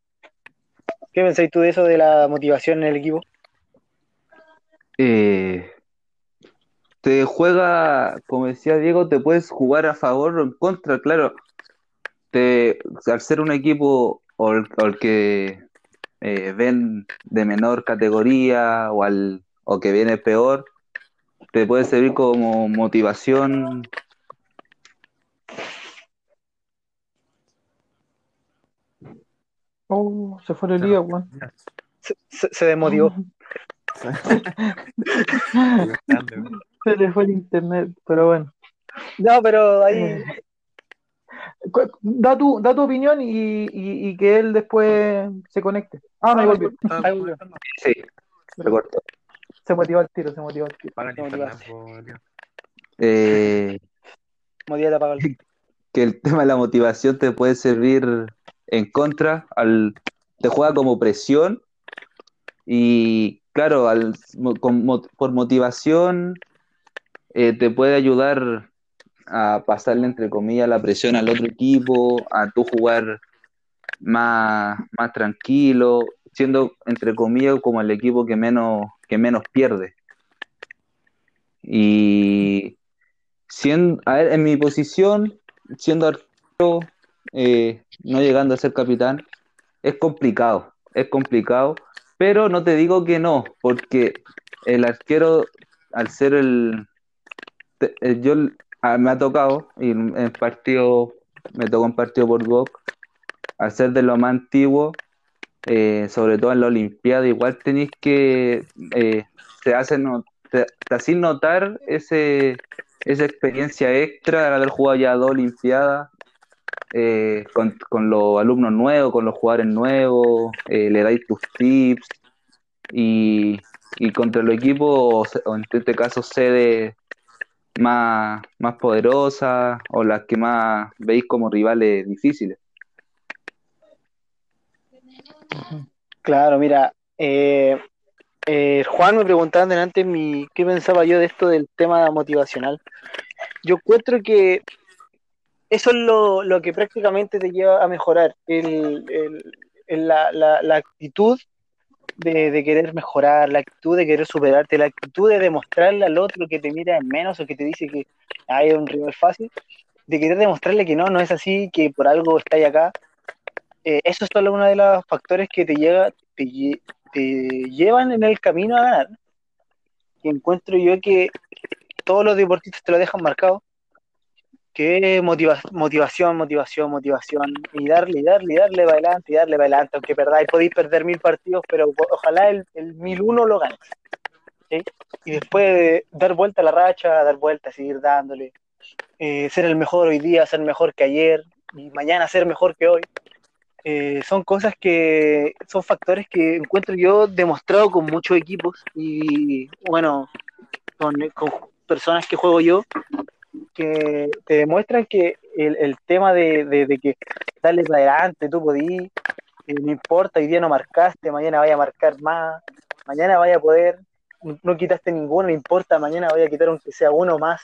¿qué pensáis tú de eso, de la motivación en el equipo? Eh, te juega, como decía Diego, te puedes jugar a favor o en contra, claro. Te, al ser un equipo o el, que eh, ven de menor categoría o, al, o que viene peor, te puede servir como motivación. Oh, se fue el día, Juan. Se, se, desmotivó. [LAUGHS] Se le fue el internet, pero bueno. No, pero ahí. Da tu, da tu opinión y, y, que él después se conecte. Ah, no, volvió. Sí, se cortó. Se motivó el tiro, se motivó el tiro. Eh, [LAUGHS] que el tema de la motivación te puede servir en contra, al, te juega como presión y claro, al, por motivación eh, te puede ayudar a pasarle, entre comillas, la presión al otro equipo, a tú jugar más, más tranquilo, siendo, entre comillas, como el equipo que menos, que menos pierde. Y siendo, a ver, en mi posición, siendo arquero, eh, no llegando a ser capitán, es complicado, es complicado, pero no te digo que no, porque el arquero, al ser el, eh, yo me ha tocado y en partido me tocó un partido por al ser de lo más antiguo eh, sobre todo en la Olimpiada igual tenéis que eh, te hacen notar ese esa experiencia extra de haber jugado ya dos Olimpiadas con, con, los alumnos nuevos, con los jugadores nuevos, le dais tus tips y, y contra el equipo, o en este caso sede más, más poderosas o las que más veis como rivales difíciles. Claro, mira, eh, eh, Juan me preguntaba delante mi, qué pensaba yo de esto del tema motivacional. Yo encuentro que eso es lo, lo que prácticamente te lleva a mejorar, el, el, la, la, la, actitud de, querer mejorar, la actitud de querer superarte, la actitud de demostrarle al otro que te mira en menos o que te dice que hay un rival fácil, de querer demostrarle que no, no es así, que por algo está ahí acá. Eh, eso es solo uno de los factores que te, llega, te, te llevan en el camino a ganar. Y encuentro yo que todos los deportistas te lo dejan marcado, que motiva- motivación, motivación, motivación, y darle, darle, darle para adelante, y darle para adelante, aunque perdáis, podéis perder mil partidos, pero ojalá el, el mil uno lo ganes. ¿sí? Y después dar vuelta a la racha, dar vuelta, seguir dándole, eh, ser el mejor hoy día, ser mejor que ayer, y mañana ser mejor que hoy. Eh, son cosas que son factores que encuentro yo demostrado con muchos equipos y bueno, con, con personas que juego yo, que te demuestran que el, el tema de, de- de que para adelante, tú podí, eh, no importa, hoy día no marcaste, mañana vaya a marcar más, mañana vaya a poder, no, no quitaste ninguno, no importa, mañana vaya a quitar aunque sea uno más.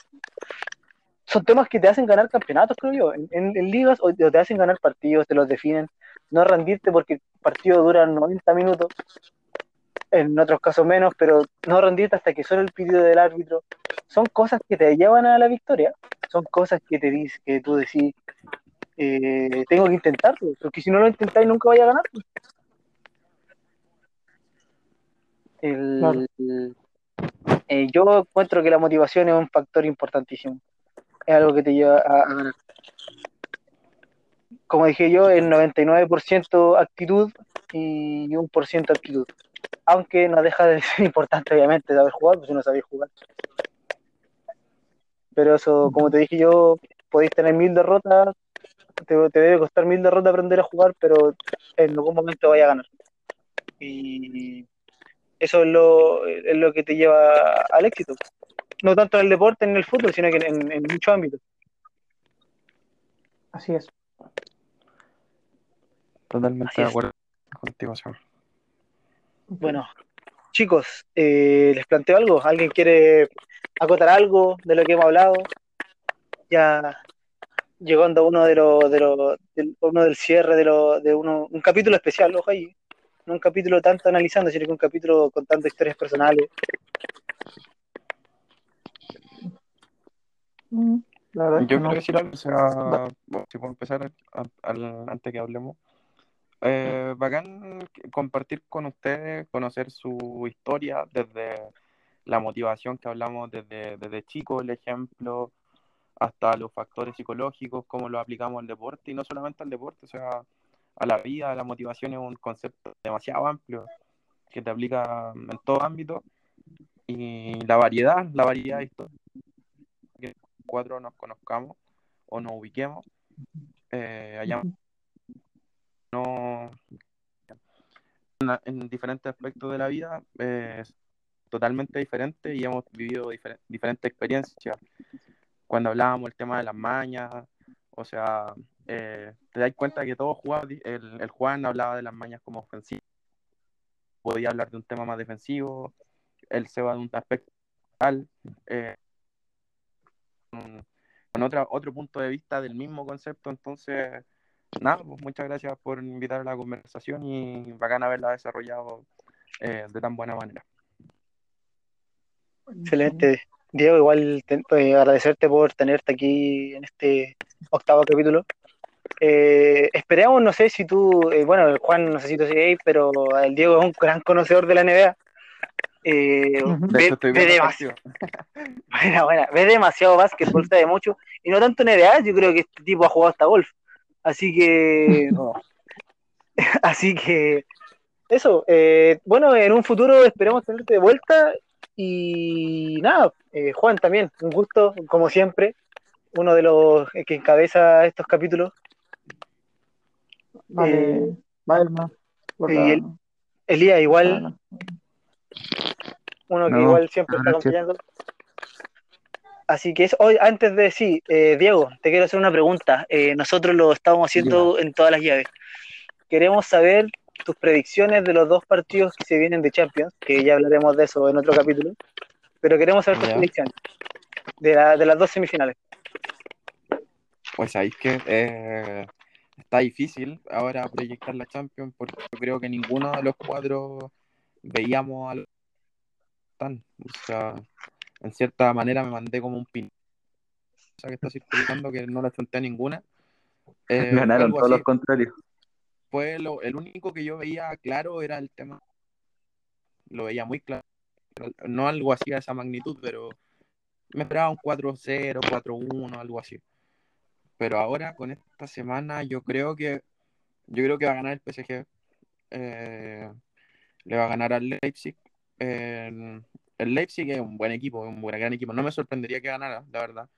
Son temas que te hacen ganar campeonatos, creo yo, en, en- en ligas o te hacen ganar partidos, te los definen, no rendirte porque el partido dura 90 minutos, en otros casos menos, pero no rendirte hasta que suene el pitido del árbitro. Son cosas que te llevan a la victoria, son cosas que te dices, que tú decís, eh, tengo que intentarlo, porque si no lo intentáis nunca vaya a ganar. El- Claro. eh, yo encuentro que la motivación es un factor importantísimo, es algo que te lleva a, a ganar. Como dije yo, el 99% actitud y 1% actitud. Aunque no deja de ser [LAUGHS] importante, obviamente, saber jugar, pues si no sabéis jugar. Pero eso, como te dije yo, podéis tener mil derrotas, te, te debe costar mil derrotas aprender a jugar, pero en algún momento vaya a ganar. Y eso es lo, es lo que te lleva al éxito. No tanto en el deporte, en el fútbol, sino que en, en muchos ámbitos. Así es. Totalmente Así de es. acuerdo contigo, Sam. Bueno, chicos, eh, les planteo algo. ¿Alguien quiere acotar algo de lo que hemos hablado? Ya llegando a uno de los, de los, del, uno del cierre de, lo, de uno, un capítulo especial, ojo ahí. No un capítulo tanto analizando, sino que un capítulo contando historias personales. Mm, La verdad Yo quiero no. decir algo, o sea, si puedo empezar al- antes que hablemos. Eh, bacán compartir con ustedes, conocer su historia desde la motivación que hablamos desde, desde chico, el ejemplo, hasta los factores psicológicos, cómo lo aplicamos al deporte, y no solamente al deporte, o sea, a la vida, la motivación es un concepto demasiado amplio que te aplica en todo ámbito, y la variedad, la variedad de historias que cuatro nos conozcamos o nos ubiquemos, eh, no en, en diferentes aspectos de la vida es totalmente diferente y hemos vivido difer- diferentes experiencias. Cuando hablábamos el tema de las mañas, o sea, eh, te das cuenta que todos jugaban, el, Juan hablaba de las mañas como ofensivo, podía hablar de un tema más defensivo, el Seba de un aspecto tal, eh, con, con otra, otro punto de vista del mismo concepto, entonces nada, pues muchas gracias por invitar a la conversación y bacán haberla desarrollado eh, de tan buena manera. Excelente. Diego, igual te- eh, agradecerte por tenerte aquí en este octavo capítulo. Eh, esperemos, no sé si tú, eh, bueno, el Juan no sé si tú sigues, pero el Diego es un gran conocedor de la NBA. Eh. De ve, demasiado, [LAUGHS] buena, buena, ve demasiado básquetbol, sabe mucho, y no tanto NBA, yo creo que este tipo ha jugado hasta golf. Así que, [LAUGHS] [LAUGHS] así que, eso, eh, bueno, en un futuro esperemos tenerte de vuelta y nada, eh, Juan también, un gusto, como siempre, uno de los que encabeza estos capítulos. Vale, Eh, vale, y el- Elías, igual, uno que No, igual siempre está acompañando. Así que es hoy, antes de sí, eh, Diego, te quiero hacer una pregunta. Eh, nosotros lo estamos haciendo en todas las llaves. Queremos saber tus predicciones de los dos partidos que se vienen de Champions, que ya hablaremos de eso en otro capítulo. Pero queremos saber tus Ya. predicciones de, la- de las dos semifinales. Pues ahí que eh, está difícil ahora proyectar la Champions porque yo creo que ninguno de los cuatro veíamos al tan. O sea, en cierta manera me mandé como un pin. O sea, que está circulando que no le chunté a ninguna. [LAUGHS] Eh, Ganaron todos así. los contrarios. Fue lo, el único que yo veía claro era el tema. Lo veía muy claro. No algo así a esa magnitud, pero me esperaba un 4-0, 4-1, algo así. Pero ahora con esta semana yo creo que yo creo que va a ganar el PSG. Eh, le va a ganar al Leipzig. El Leipzig es un buen equipo, un buen gran equipo. No me sorprendería que ganara, la verdad.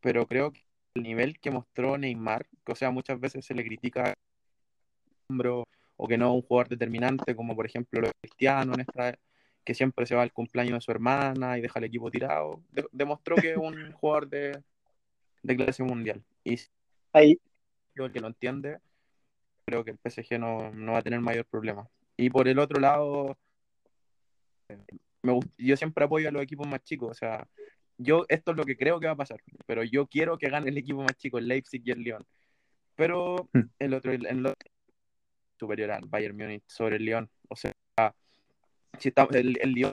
Pero creo que el nivel que mostró Neymar, que o sea, muchas veces se le critica o que no es un jugador determinante, como por ejemplo los cristianos en esta que siempre se va al cumpleaños de su hermana y deja el equipo tirado. demostró que es un [LAUGHS] jugador de, de clase mundial. Y Ahí. yo el que lo entiende, creo que el PSG no, no, va a tener mayor problema. Y por el otro lado, me, yo siempre apoyo a los equipos más chicos. O sea, yo esto es lo que creo que va a pasar, pero yo quiero que gane el equipo más chico, el Leipzig y el Lyon. Pero hmm. el otro, el, el superior al Bayern Múnich sobre el Lyon. O sea, si está, el, el Lyon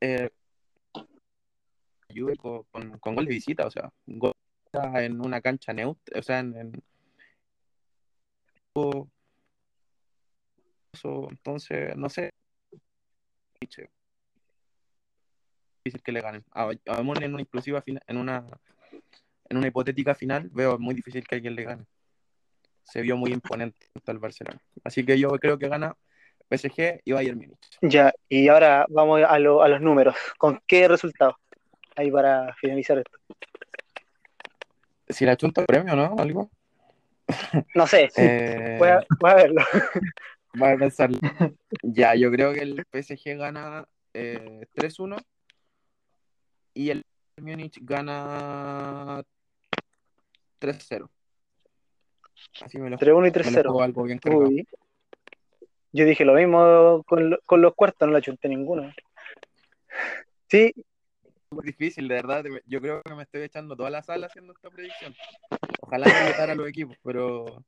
eh, con, con, gol de visita, o sea, gol en una cancha neutra, o sea, en, en entonces, no sé. Difícil que le ganen. Vamos en una inclusiva final, en una en una hipotética final, veo muy difícil que alguien le gane. Se vio muy imponente el Barcelona. Así que yo creo que gana PSG y Bayern Múnich. Ya, y ahora vamos a, los números. ¿Con qué resultado? Ahí para finalizar esto. Si la chunta premio, ¿no? ¿Algo? No sé. [LAUGHS] Eh, voy, a, verlo. [LAUGHS] Voy a pensarlo. [LAUGHS] ya, yo creo que el PSG gana eh, 3-1 y el Múnich gana 3-0. Así me lo 3-1 y 3-0. Yo dije lo mismo con, con, los cuartos, no la chunté ninguno. Sí. Muy difícil, de verdad. Yo creo que me estoy echando toda la sala haciendo esta predicción. Ojalá no a los equipos, pero,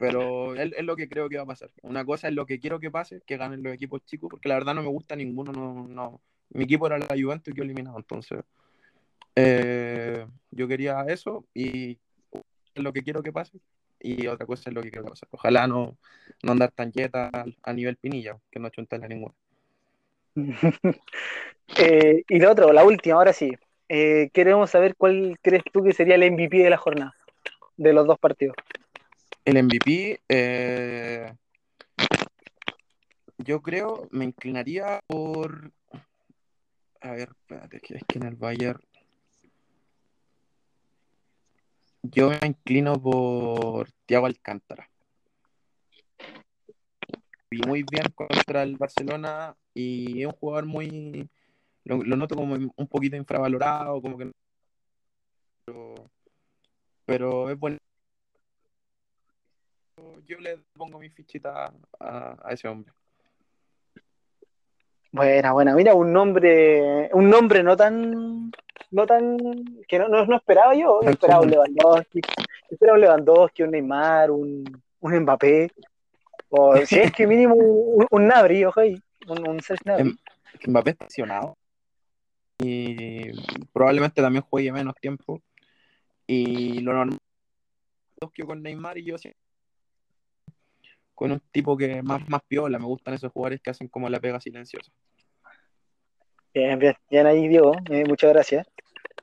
pero es, es, lo que creo que va a pasar. Una cosa es lo que quiero que pase, que ganen los equipos chicos, porque la verdad no me gusta ninguno. No, no. Mi equipo era la Juventus y yo eliminado, entonces. Eh, yo quería eso y es lo que quiero que pase y otra cosa es lo que quiero que pase. Ojalá no, no andar tan quieta a, nivel pinilla, que no la ninguna. [LAUGHS] eh, y lo otro, la última, ahora sí. Eh, queremos saber cuál crees tú que sería el MVP de la jornada, de los dos partidos. El MVP, eh, yo creo, me inclinaría por. A ver, espérate, es que en el Bayern Yo me inclino por Thiago Alcántara. Vi muy bien contra el Barcelona y es un jugador muy. Lo, noto como un poquito infravalorado, como que. Pero, pero es bueno. Yo le pongo mi fichita a, a ese hombre. Buena, buena. Mira, un nombre, un nombre no tan no tan que no, no, esperaba yo, no esperaba un Lewandowski, esperaba un Lewandowski, un Neymar, un, un Mbappé, o si es que mínimo un, un Nabri, ojo ahí, un, un Serge Nabri. Em, Mbappé estacionado y probablemente también juegue menos tiempo. Y lo normal que con Neymar y yo con un tipo que más, más piola, me gustan esos jugadores que hacen como la pega silenciosa. Bien, bien, bien ahí Diego, eh, muchas gracias.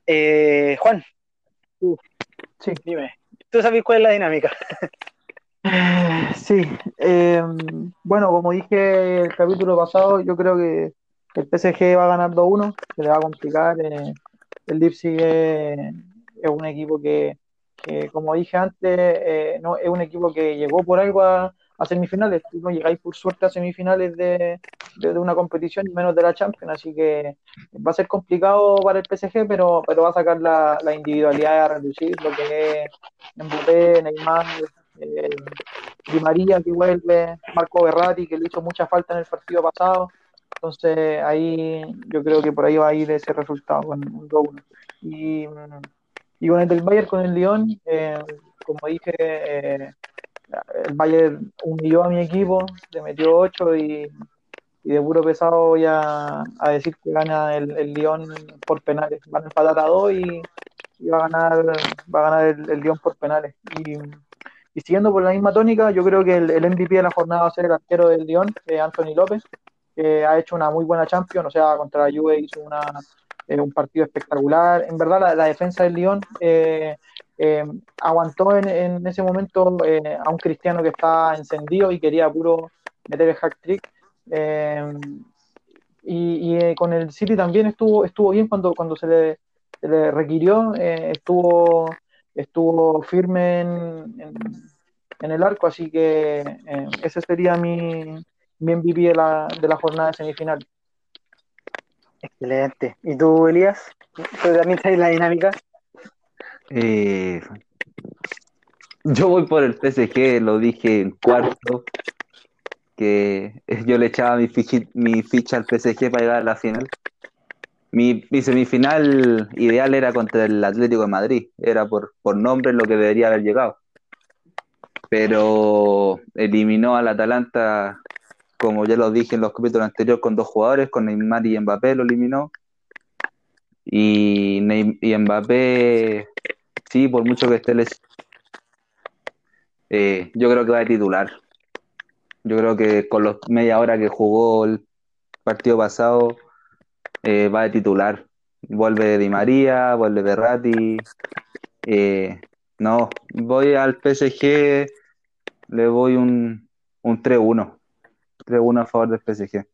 Eh, Juan, sí. dime, ¿tú sabes cuál es la dinámica? [LAUGHS] sí, eh, bueno, como dije el capítulo pasado, yo creo que el PSG va ganar 2-1, se le va a complicar. el Leipzig es, es un equipo que, que, como dije antes, no, es un equipo que llegó por algo a a semifinales. No llegáis por suerte a semifinales de, de, una competición y menos de la Champions, así que va a ser complicado para el PSG, pero, pero va a sacar la, la individualidad a reducir lo que es Mbappé, Neymar, eh, Di María que vuelve, Marco Berratti que le hizo mucha falta en el partido pasado. Entonces ahí yo creo que por ahí va a ir ese resultado con un 2-1. Y, y con el del Bayern, con el Lyon, eh, como dije, eh, el Bayern humilló a mi equipo, le metió 8 y, de puro pesado voy a, decir que gana el, el Lyon por penales. Van a empatar a 2 y, va a ganar, va a ganar el, el Lyon por penales. Y, siguiendo por la misma tónica, yo creo que el, MVP de la jornada va a ser el arquero del Lyon, Anthony López, que ha hecho una muy buena Champions, o sea, contra la Juve hizo una, eh, un partido espectacular. En verdad, la, la defensa del Lyon eh, eh, aguantó en, en, ese momento eh, a un cristiano que estaba encendido y quería puro meter el hack trick. y, y con el City también estuvo, estuvo bien cuando, cuando se le, se le requirió, estuvo, estuvo firme en, en, en, el arco, así que ese sería mi, mi MVP de la, de la jornada de semifinal. Excelente. ¿Y tú, Elías? ¿Tú también sabes la dinámica? Eh, yo voy por el PSG, lo dije en cuarto, que yo le echaba mi, ficha, mi ficha al PSG para llegar a la final. Mi, mi, semifinal ideal era contra el Atlético de Madrid, era por, por nombre lo que debería haber llegado. Pero eliminó al Atalanta como ya lo dije en los capítulos anteriores, con dos jugadores, con Neymar y Mbappé lo eliminó. Y, y Mbappé, sí, por mucho que esté les... Eh, yo creo que va a titular. Yo creo que con los media hora que jugó el partido pasado, eh, va de titular. Vuelve Di María, vuelve Berratti. Eh, no, voy al PSG, le voy un, un 3-1. 3-1 a favor del PSG.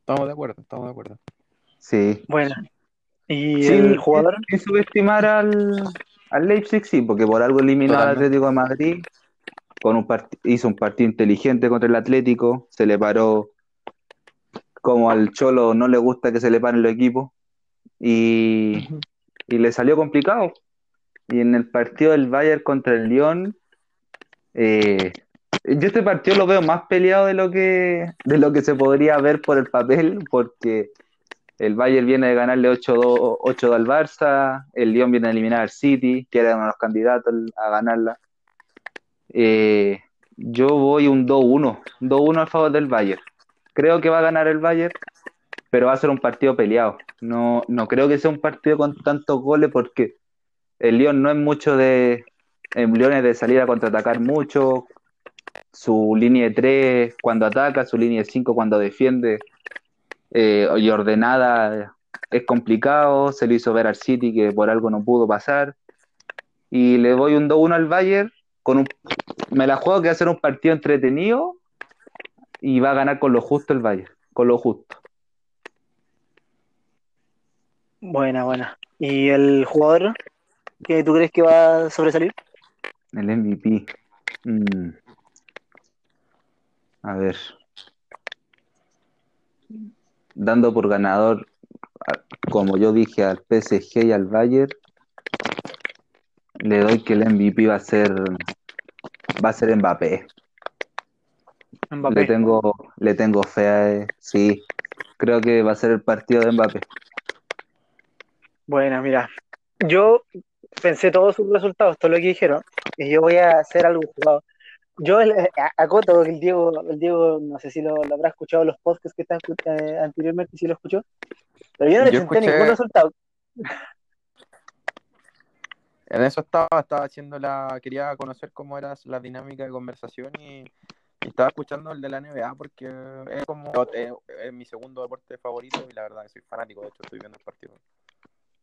Estamos de acuerdo, estamos de acuerdo. Sí. Bueno. ¿Y sin, el jugador? Sin subestimar al, al Leipzig, sí, porque por algo eliminó al Atlético de Madrid. Con un hizo un partido inteligente contra el Atlético, se le paró como al Cholo no le gusta que se le paren los equipos y, y le salió complicado. Y en el partido del Bayern contra el Lyon, eh, yo este partido lo veo más peleado de lo que de lo que se podría ver por el papel, porque el Bayern viene de ganarle 8-2 al Barça, el Lyon viene a eliminar al City, que era los candidatos a ganarla. Eh, yo voy un 2-1, 2-1 a favor del Bayern. Creo que va a ganar el Bayern, pero va a ser un partido peleado. No, no creo que sea un partido con tantos goles porque el Lyon no es mucho de. El Lyon es de salir a contraatacar mucho, su línea de 3 cuando ataca, su línea de 5 cuando defiende eh, y ordenada es complicado, se le hizo ver al City que por algo no pudo pasar y le doy un 2-1 al Bayern con un, me la juego que va a ser un partido entretenido y va a ganar con lo justo el Bayern, con lo justo. Buena, buena. ¿Y el jugador que tú crees que va a sobresalir? El MVP. Mm. A ver. Dando por ganador, como yo dije, al PSG y al Bayern, le doy que el MVP va a ser va a ser Mbappé. Mbappé. Le tengo, le tengo fe a él. sí. Creo que va a ser el partido de Mbappé. Bueno, mira, yo pensé todos sus resultados, todo lo que dijeron, y yo voy a hacer algo jugado yo eh, acoto que el Diego, el Diego, no sé si lo, lo habrá escuchado en los podcasts que está eh, anteriormente, si lo escuchó, pero yo no le yo escuché ningún resultado. [LAUGHS] En eso estaba, estaba haciendo la, quería conocer cómo era la dinámica de conversación y, y estaba escuchando el de la NBA porque es como es, es, mi segundo deporte favorito y la verdad que soy fanático, de hecho estoy viendo el partido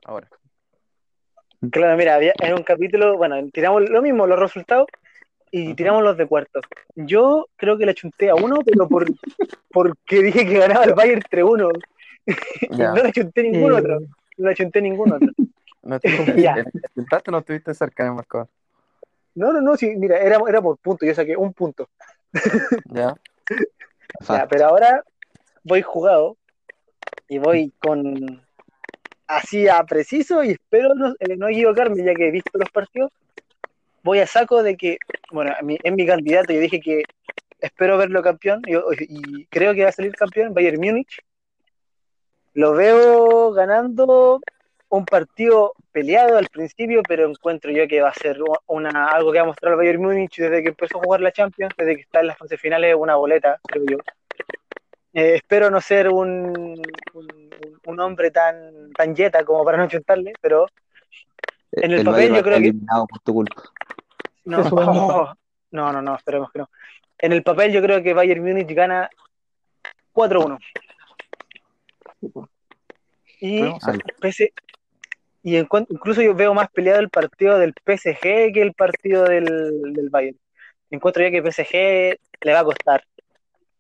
ahora. Claro, mira, había, en un capítulo, bueno, tiramos lo mismo, los resultados, y tiramos los de cuartos. Yo creo que le chunté a uno, pero por, [LAUGHS] porque dije que ganaba el Bayern 3-1. [LAUGHS] no le chunté ningún otro. No le chunté ningún otro. No estuviste, no estuviste cerca de marcador. No, no, no, sí, mira, era, era por punto, yo saqué un punto. [LAUGHS] ya. ya. Pero ahora voy jugado y voy con así a preciso y espero no, eh, no equivocarme ya que he visto los partidos voy a saco de que, bueno, en mi candidato yo dije que espero verlo campeón y, y, creo que va a salir campeón Bayern Múnich. Lo veo ganando un partido peleado al principio, pero encuentro yo que va a ser una, algo que va a mostrar el Bayern Múnich desde que empezó a jugar la Champions, desde que está en las fases finales, una boleta, creo yo. Eh, espero no ser un, un, un, hombre tan, tan yeta como para no chutarle, pero en el, el papel yo creo que... Por tu culpa. No, [LAUGHS] no, no, no, esperemos que no. En el papel yo creo que Bayern Múnich gana 4-1. Y. PS y en incluso yo veo más peleado el partido del PSG que el partido del, del Bayern. Encuentro yo que PSG le va a costar.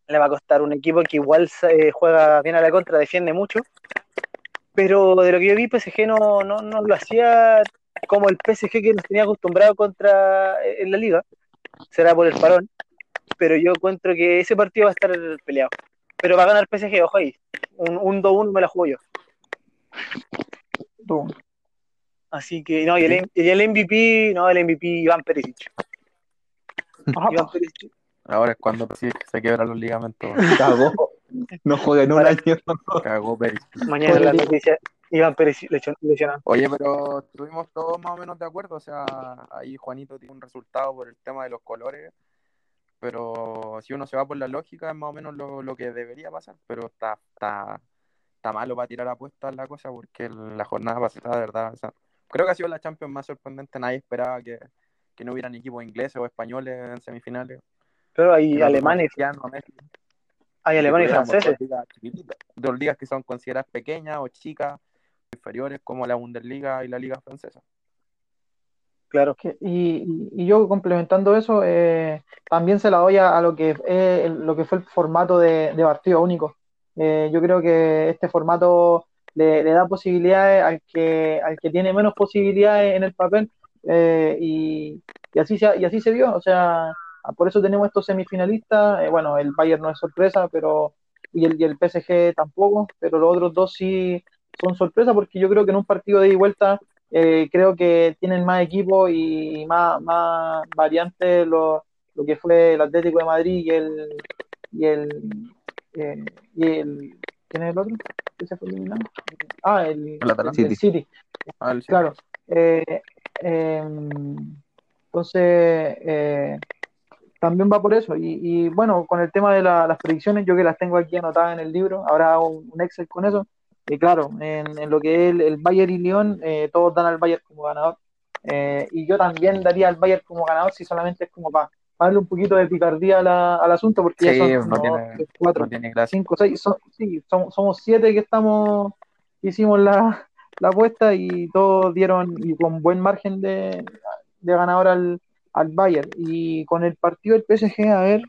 Le va a costar un equipo que igual eh, juega bien a la contra, defiende mucho. Pero de lo que yo vi, PSG no, no, no lo hacía como el PSG que nos tenía acostumbrado contra en la liga. Será por el parón. Pero yo encuentro que ese partido va a estar peleado. Pero va a ganar PSG, ojo ahí. Un, un 2-1 me la juego yo. Tú. Así que, no, y el, y el MVP, no, el MVP Iván Perisic. Iván Perisic. Ahora es cuando se quiebran los ligamentos. Cagó. [LAUGHS] No juega en un Para- año. Cagó Pérez. Mañana la noticia, Iván Perisic lesion- lesionado. Oye, pero estuvimos todos más o menos de acuerdo. O sea, ahí Juanito tiene un resultado por el tema de los colores. Pero si uno se va por la lógica, es más o menos lo, lo que debería pasar. Pero está, está, está malo para tirar apuestas la cosa porque la jornada pasada, de verdad, o sea, creo que ha sido la Champions más sorprendente. Nadie esperaba que, que no hubieran equipos ingleses o españoles en semifinales. Pero hay alemanes, hay alemanes y franceses. Dos ligas que son consideradas pequeñas o chicas, inferiores, como la Bundesliga y la Liga Francesa. Claro. Que- y, y yo complementando eso, eh, también se la doy a, a lo que, eh, el- lo que fue el formato de, de partido único. Eh, yo creo que este formato le, le da posibilidades al que, al que tiene menos posibilidades en el papel eh, y, y así se, y así se vio. O sea, por eso tenemos estos semifinalistas. Eh, bueno, el Bayern no es sorpresa, pero y el, y el PSG tampoco, pero los otros dos sí son sorpresa porque yo creo que en un partido de ida y vuelta eh, creo que tienen más equipo y más, más variantes lo, lo que fue el Atlético de Madrid y el y el, eh, y el ¿quién es el otro? ¿Qué se fue eliminado? Ah, el, El City, Ah, el- claro. Eh, eh, entonces, eh, también va por eso. Y, y, bueno, con el tema de la- las predicciones, yo que las tengo aquí anotadas en el libro, ahora hago un, un Excel con eso. Y claro, en, en lo que es el, el Bayern y Lyon, eh, todos dan al Bayern como ganador. Eh, y yo también daría al Bayern como ganador si solamente es como para darle un poquito de picardía a la- al asunto, porque Sí, ya son no como tiene- dos, tres, cuatro, no tiene cinco, seis, son- sí, son- somos siete que estamos, hicimos la, la apuesta y todos dieron y con buen margen de, de ganador al, al Bayern. Y con el partido del PSG, a ver,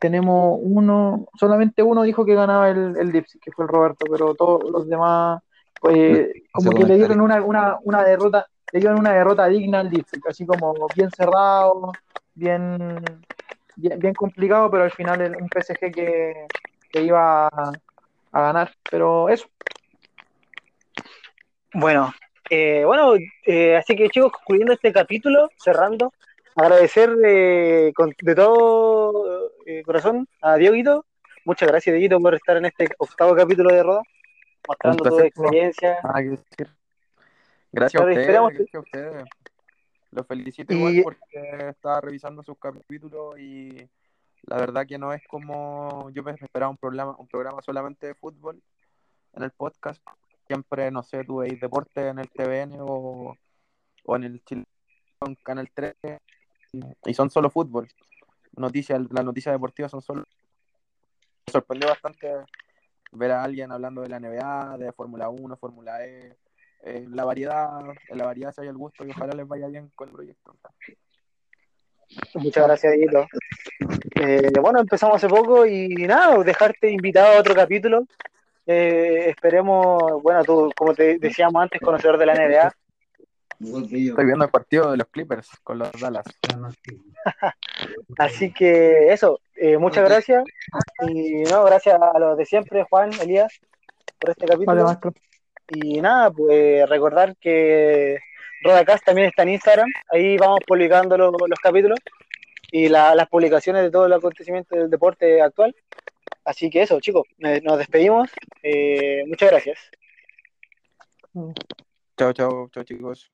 tenemos uno, solamente uno dijo que ganaba el, el Leipzig, que fue el Roberto, pero todos los demás, pues, como que le dieron una, una, una derrota, le dieron una derrota digna al Leipzig, así como bien cerrado, bien, bien, bien complicado, pero al final el- un PSG que, que iba a, a ganar. Pero eso, Bueno, eh, bueno, eh, así que chicos, concluyendo este capítulo, cerrando, agradecer eh, con- de todo eh, corazón a Dieguito. Muchas gracias, Dieguito, por estar en este octavo capítulo de Roda, mostrando tu experiencia. Decir. Gracias a ustedes, gracias a ustedes. Los felicito Y- igual porque estaba revisando sus capítulos y la verdad que no es como yo me esperaba un programa, un programa solamente de fútbol en el podcast. Siempre, no sé, tú veis deporte en el TVN o, o en el Chile en Canal 3 y, son solo fútbol. Noticias, las noticias deportivas son solo. Me sorprendió bastante ver a alguien hablando de la NBA, de Fórmula 1, Fórmula E, eh, la variedad, en la variedad se hay el gusto y ojalá les vaya bien con el proyecto. Muchas gracias, Dieguito. Eh, bueno, empezamos hace poco y nada, dejarte invitado a otro capítulo. Eh, esperemos, bueno, tú, como te decíamos antes, conocedor de la NBA. Estoy viendo el partido de los Clippers con los Dallas. [LAUGHS] Así que eso, eh, muchas gracias. Y no, gracias a los de siempre, Juan, Elías, por este capítulo. vale, maestro. Y nada, pues recordar que Rodacast también está en Instagram. Ahí vamos publicando lo- los capítulos y la- las publicaciones de todo el acontecimiento del deporte actual. Así que eso, chicos, nos despedimos. Eh, muchas gracias. Tchau, tchau. Tchau, chicos.